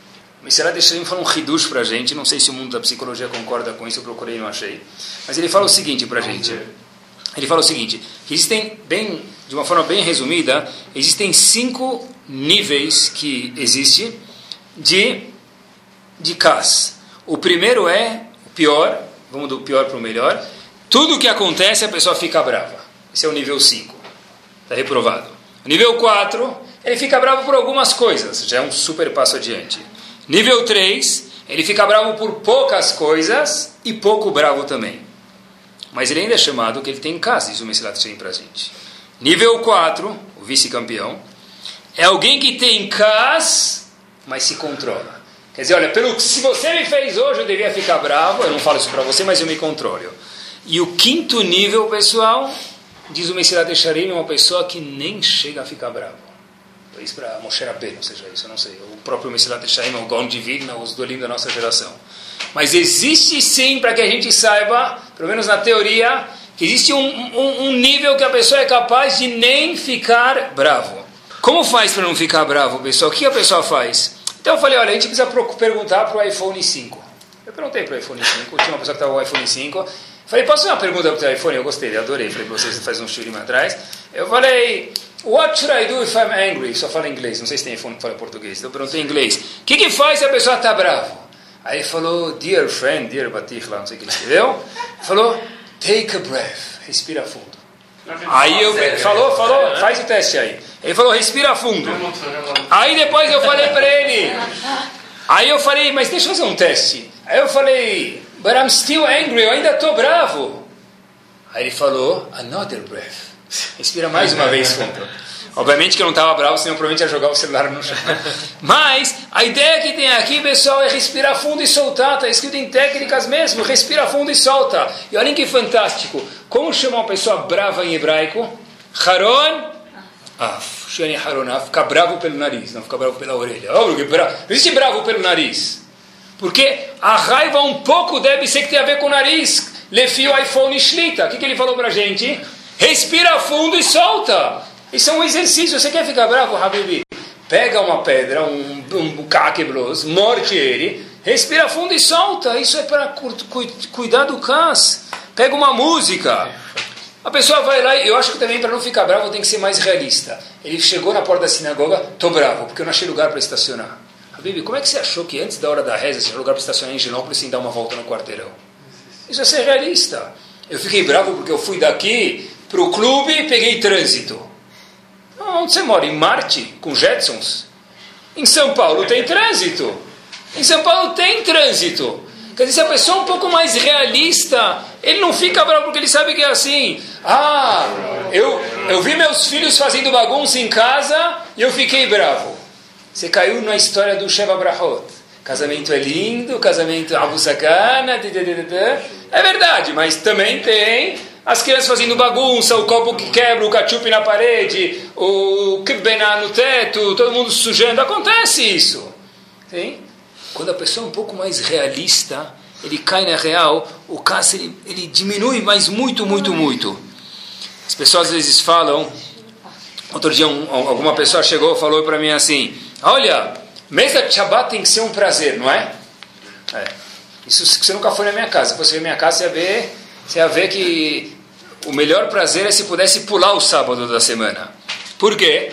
O Mesilat Echarim fala um hidush para a gente, não sei se o mundo da psicologia concorda com isso, eu procurei e não achei. Mas ele fala o seguinte para a gente. Ele fala o seguinte, existem, bem, de uma forma bem resumida, existem cinco níveis que existe de, de cas. O primeiro é o pior, vamos do pior para o melhor. Tudo que acontece a pessoa fica brava. Esse é o nível 5. Está reprovado. Nível 4, ele fica bravo por algumas coisas, já é um super passo adiante. Nível 3, ele fica bravo por poucas coisas e pouco bravo também. Mas ele ainda é chamado que ele tem casa, diz o Messilat Shem para gente. Nível 4, o vice-campeão, é alguém que tem casa mas se controla. Quer dizer, olha, pelo se você me fez hoje, eu devia ficar bravo. Eu não falo isso para você, mas eu me controlo. E o quinto nível, pessoal, diz o Messias Decharim, é uma pessoa que nem chega a ficar bravo. Isso para Moshe Rabbeinu, seja isso, eu não sei. O próprio Messias Decharim, o Gaon Divino, os dolim da nossa geração. Mas existe sim, para que a gente saiba, pelo menos na teoria, que existe um, um, um nível que a pessoa é capaz de nem ficar bravo. Como faz para não ficar bravo, pessoal? O que a pessoa faz? Então eu falei, olha, a gente precisa perguntar para o iPhone 5. Eu perguntei para o iPhone 5, tinha uma pessoa que estava com o iPhone 5. Falei, posso fazer uma pergunta para o iPhone? Eu gostei, adorei. Falei para vocês, faz um shirim atrás. Eu falei, what should I do if I'm angry? Só fala inglês, não sei se tem iPhone que fala português. Então eu perguntei em inglês. O que, que faz se a pessoa está brava? Aí falou, dear friend, dear Batich, lá, não sei o que ele escreveu. Falou, take a breath, respira fundo. Aí eu falou, falou, faz o teste aí. Ele falou, respira fundo. Aí depois eu falei para ele. Aí eu falei, mas deixa eu fazer um teste. Aí eu falei, but I'm still angry, eu ainda estou bravo. Aí ele falou, another breath. Respira mais uma vez fundo. Obviamente que eu não estava bravo, senão provavelmente ia jogar o celular no chão. Mas a ideia que tem aqui, pessoal, é respirar fundo e soltar. Está escrito em técnicas mesmo. Respira fundo e solta. E olhem que fantástico. Como chama uma pessoa brava em hebraico? Haron Af. Shani Haronaf. Fica bravo pelo nariz, não fica bravo pela orelha. Oh, Não existe bravo pelo nariz. Porque a raiva um pouco deve ser que tem a ver com o nariz. Lefio iPhone Shlita. O que, que ele falou para a gente? Respira fundo e solta. Isso é um exercício. Você quer ficar bravo, Habibi? Pega uma pedra, um, um caqueblos, morte ele, respira fundo e solta. Isso é para cu cu cuidar do cãs. Pega uma música. A pessoa vai lá, eu acho que também para não ficar bravo tem que ser mais realista. Ele chegou na porta da sinagoga, tô bravo, porque eu não achei lugar para estacionar. Habibi, como é que você achou que antes da hora da reza, você tinha lugar para estacionar em Genópolis sem dar uma volta no quarteirão? Isso é ser realista. Eu fiquei bravo porque eu fui daqui para o clube e peguei trânsito. Onde você mora? Em Marte, com Jetsons? Em São Paulo tem trânsito. Em São Paulo tem trânsito. Quer dizer, se a pessoa é um pouco mais realista, ele não fica bravo porque ele sabe que é assim. Ah, eu, eu vi meus filhos fazendo bagunça em casa e eu fiquei bravo. Você caiu na história do Sheva Brahot. Casamento é lindo, casamento é sacana. É verdade, mas também tem as crianças fazendo bagunça, o copo que quebra, o cachupe na parede, o kibbená no teto, todo mundo sujando. Acontece isso. Sim? Quando a pessoa é um pouco mais realista, ele cai na real, o câncer ele, ele diminui, mas muito, muito, muito. As pessoas às vezes falam. Outro dia, um, alguma pessoa chegou e falou para mim assim: Olha, mesa de Shabbat tem que ser um prazer, não é? é. Isso você nunca foi na minha casa. Se você ver minha casa, você ia ver você ia ver que o melhor prazer é se pudesse pular o sábado da semana. Por quê?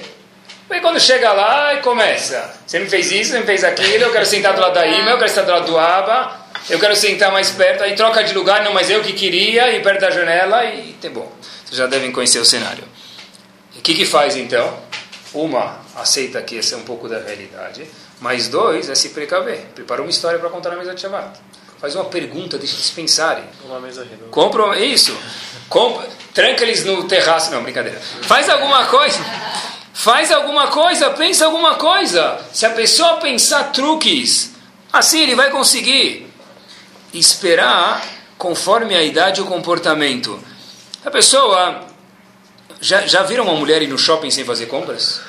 Porque quando chega lá e começa, você me fez isso, você me fez aquilo, eu quero sentar do lado da Ima, eu quero sentar do lado do Aba, eu quero sentar mais perto, aí troca de lugar, não, mas eu que queria, ir perto da janela e tem bom. Vocês já devem conhecer o cenário. O que que faz então? Uma, aceita que esse é um pouco da realidade, mas dois, é se precaver. Prepara uma história para contar na mesa de Shabbat faz uma pergunta, deixa eles pensarem. Uma mesa redonda. Compra, isso. Compra, tranca eles no terraço, não, brincadeira. Faz alguma coisa. Faz alguma coisa, pensa alguma coisa. Se a pessoa pensar truques, assim ele vai conseguir esperar conforme a idade e o comportamento. A pessoa já, já viram uma mulher ir no shopping sem fazer compras?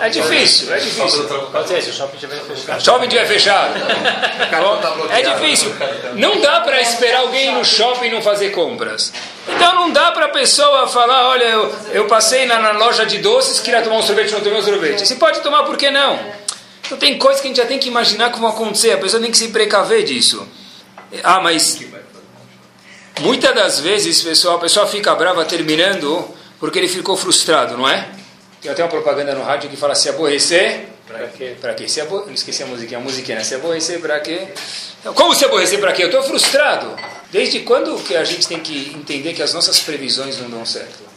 É difícil, é difícil. Pode ser, se o shopping estiver fechado. Shopping estiver fechado. É difícil. Não dá para esperar alguém no shopping não fazer compras. Então não dá para a pessoa falar, olha, eu, eu passei na, na, loja de doces, queria tomar um sorvete, não tomei um sorvete. Se pode tomar, por que não? Então tem coisas que a gente já tem que imaginar como acontecer, a pessoa tem que se precaver disso. Ah, mas muitas das vezes, pessoal, a pessoa fica brava terminando porque ele ficou frustrado, não é? Tem até uma propaganda no rádio que fala se aborrecer. Para quê? Para quê? Se abor... Eu esqueci a musiquinha, a musiquinha. Né? Se aborrecer para quê? Como se aborrecer para quê? Eu estou frustrado. Desde quando que a gente tem que entender que as nossas previsões não dão certo?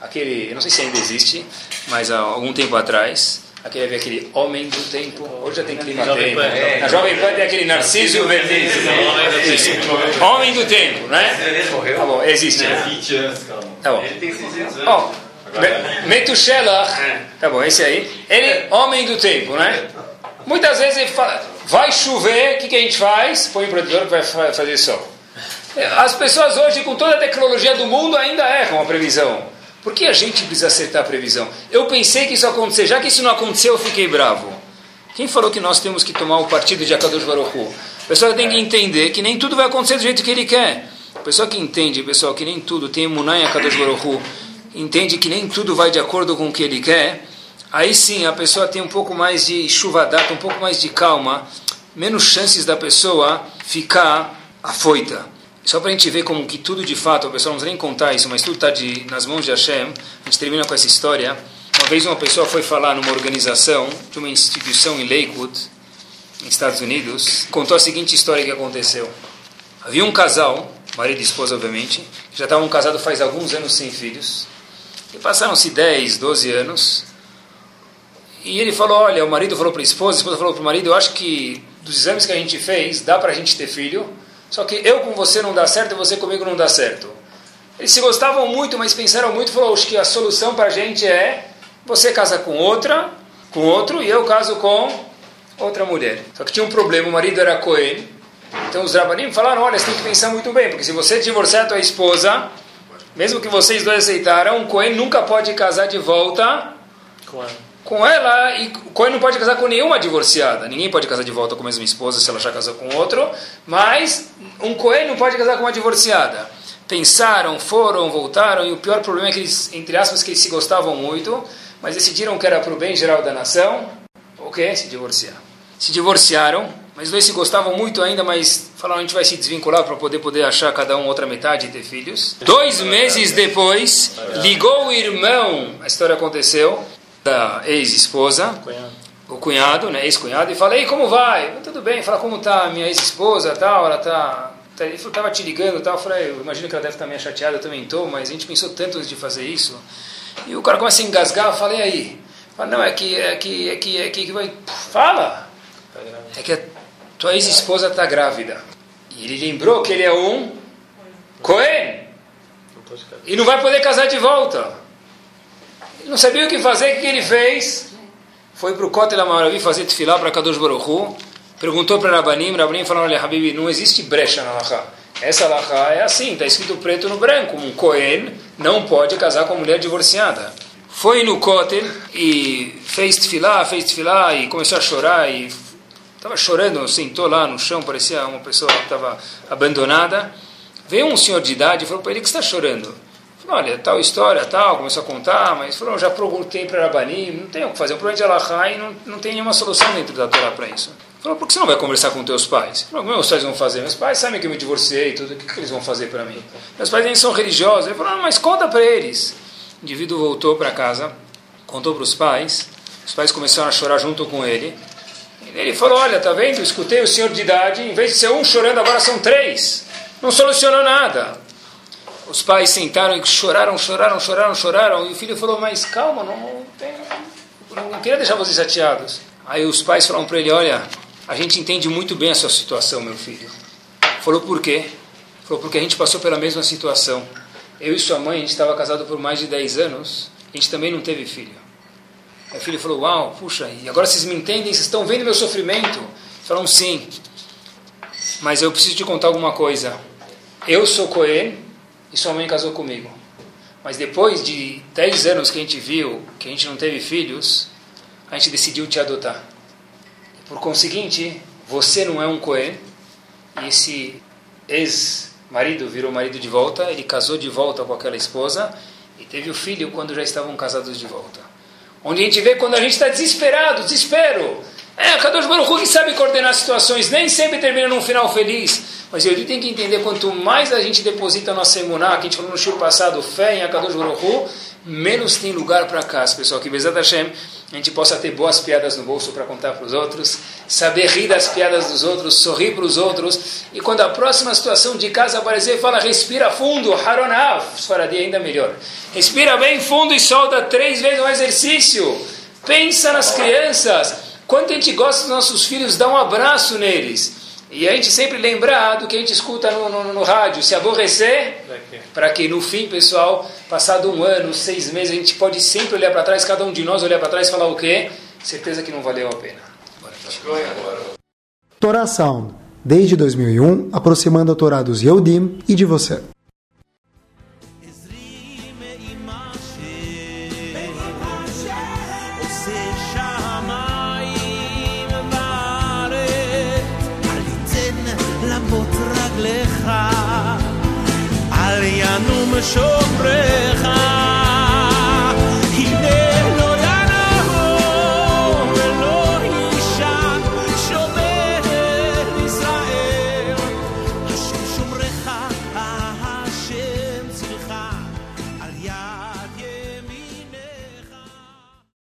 Aquele, eu não sei se ainda existe, mas há algum tempo atrás, aquele, aquele homem do tempo, hoje já tem clima tempo. É. Na Jovem Pan tem aquele Narciso Verniz. Homem do tempo, né? Ele morreu? Tá bom, existe. Ele tem 20 anos, calma. Tá bom. Ele tem 600 anos. Metushelach, É. tá bom, esse aí, ele, homem do tempo, né? Muitas vezes ele fala, vai chover, o que, que a gente faz? Põe o protetor que vai fa- fazer sol. As pessoas hoje, com toda a tecnologia do mundo, ainda erram a previsão. Por que a gente precisa acertar a previsão? Eu pensei que isso ia acontecer, já que isso não aconteceu, eu fiquei bravo. Quem falou que nós temos que tomar o partido de Akadosh Baruch Hu? A pessoa tem que entender que nem tudo vai acontecer do jeito que ele quer. A pessoa que entende, pessoal, que nem tudo tem em Akadosh Baruch Hu, entende que nem tudo vai de acordo com o que ele quer, aí sim a pessoa tem um pouco mais de chuvadata, um pouco mais de calma, menos chances da pessoa ficar afoita. Só para a gente ver como que tudo de fato, o pessoal não precisa nem contar isso, mas tudo está nas mãos de Hashem. A gente termina com essa história. Uma vez uma pessoa foi falar numa organização de uma instituição em Lakewood, nos Estados Unidos, contou a seguinte história que aconteceu. Havia um casal, marido e esposa obviamente, que já estavam casados faz alguns anos sem filhos. E passaram-se 10, 12 anos. E ele falou, olha, o marido falou para a esposa, a esposa falou para o marido, eu acho que dos exames que a gente fez, dá para a gente ter filho, só que eu com você não dá certo e você comigo não dá certo. Eles se gostavam muito, mas pensaram muito, falou, acho que a solução para a gente é você casa com outra, com outro, e eu caso com outra mulher. Só que tinha um problema, o marido era Cohen, então os Rabanim falaram, olha, você tem que pensar muito bem, porque se você divorciar a tua esposa, mesmo que vocês dois aceitaram, um Cohen nunca pode casar de volta Com ela. com ela, e o Cohen não pode casar com nenhuma divorciada. Ninguém pode casar de volta com a mesma esposa se ela já casou com outro, mas um Cohen não pode casar com uma divorciada. Pensaram, foram, voltaram, e o pior problema é que eles, entre aspas, que eles se gostavam muito, mas decidiram que era para o bem geral da nação, o quê? Se divorciar. Se divorciaram, mas os dois se gostavam muito ainda, mas falaram a gente vai se desvincular para poder poder achar cada um outra metade e ter filhos. Dois meses depois, ligou o irmão, a história aconteceu, da ex-esposa, o cunhado, né, ex-cunhado, e falei, como vai? Tudo bem, fala como tá a minha ex-esposa, tal, ela tá... tá- Ele falou, tava te ligando, tal, eu falei, eu imagino que ela deve estar meio chateada, eu também tô, mas a gente pensou tanto antes de fazer isso. E o cara começa a engasgar, eu falei, aí? Fala, não, é que, é que, é que, é que, vai... Fala! Tá. É que a tua ex-esposa está grávida. E ele lembrou que ele é um Cohen. E não vai poder casar de volta. Ele não sabia o que fazer, o que ele fez? Foi para o Kotel Amaravi fazer tefilá para Kadosh Baruch Hu. Perguntou para Rabanim, Rabanim falou, olha, Habibi, não existe brecha na Laha. Essa Laha é assim, está escrito preto no branco. Um Cohen não pode casar com uma mulher divorciada. Foi no Kotel e fez tefilá, fez tefilá e começou a chorar e estava chorando, sentou lá no chão, parecia uma pessoa que estava abandonada. Veio um senhor de idade e falou para ele, que está chorando? Falou, olha, tal história, tal, começou a contar, mas falou, já perguntei para Rabanim, não tem o que fazer, é um problema de Allahá e não, não tem nenhuma solução dentro da Torá para isso. Falou, por que você não vai conversar com teus pais? Falou, meus pais vão fazer? Meus pais sabem que eu me divorciei tudo, o que, que eles vão fazer para mim? Meus pais nem são religiosos. Ele falou, não, mas conta para eles. O indivíduo voltou para casa, contou para os pais, os pais começaram a chorar junto com ele. Ele falou, olha, tá vendo? Escutei o senhor de idade, em vez de ser um chorando, agora são três. Não solucionou nada. Os pais sentaram e choraram, choraram, choraram, choraram. E o filho falou, mas calma, não, não, não queria deixar vocês chateados. Aí os pais falaram para ele, olha, a gente entende muito bem a sua situação, meu filho. Falou, por quê? Falou, porque a gente passou pela mesma situação. Eu e sua mãe, a gente estava casado por mais de 10 anos, a gente também não teve filho. O filho falou, uau, puxa, e agora vocês me entendem, vocês estão vendo meu sofrimento? Falaram, sim. Mas eu preciso te contar alguma coisa. Eu sou Cohen e sua mãe casou comigo. Mas depois de 10 anos que a gente viu que a gente não teve filhos, a gente decidiu te adotar. Por conseguinte, você não é um Cohen e esse ex-marido virou marido de volta, ele casou de volta com aquela esposa e teve o filho quando já estavam casados de volta. Onde a gente vê quando a gente está desesperado, desespero. É, Kadosh Baruch Hu que sabe coordenar situações, nem sempre termina num final feliz. Mas eu tenho que entender, quanto mais a gente deposita a nossa emuná, que a gente falou no show passado, fé em Akadosh Baruch Hu, menos tem lugar para casa, pessoal. Que Bezat Hashem, a gente possa ter boas piadas no bolso para contar para os outros, saber rir das piadas dos outros, sorrir para os outros, e quando a próxima situação de casa aparecer, fala, respira fundo, Haronav, Faradi ainda melhor. Respira bem fundo e solta três vezes um exercício. Pensa nas crianças. Quanto a gente gosta dos nossos filhos, dá um abraço neles. E a gente sempre lembrar do que a gente escuta no, no, no rádio, se aborrecer, para que no fim, pessoal, passado um ano, seis meses, a gente pode sempre olhar para trás, cada um de nós olhar para trás e falar o quê? Certeza que não valeu a pena. Torá Sound, desde 2001, aproximando a Torá dos Yehudim e de você.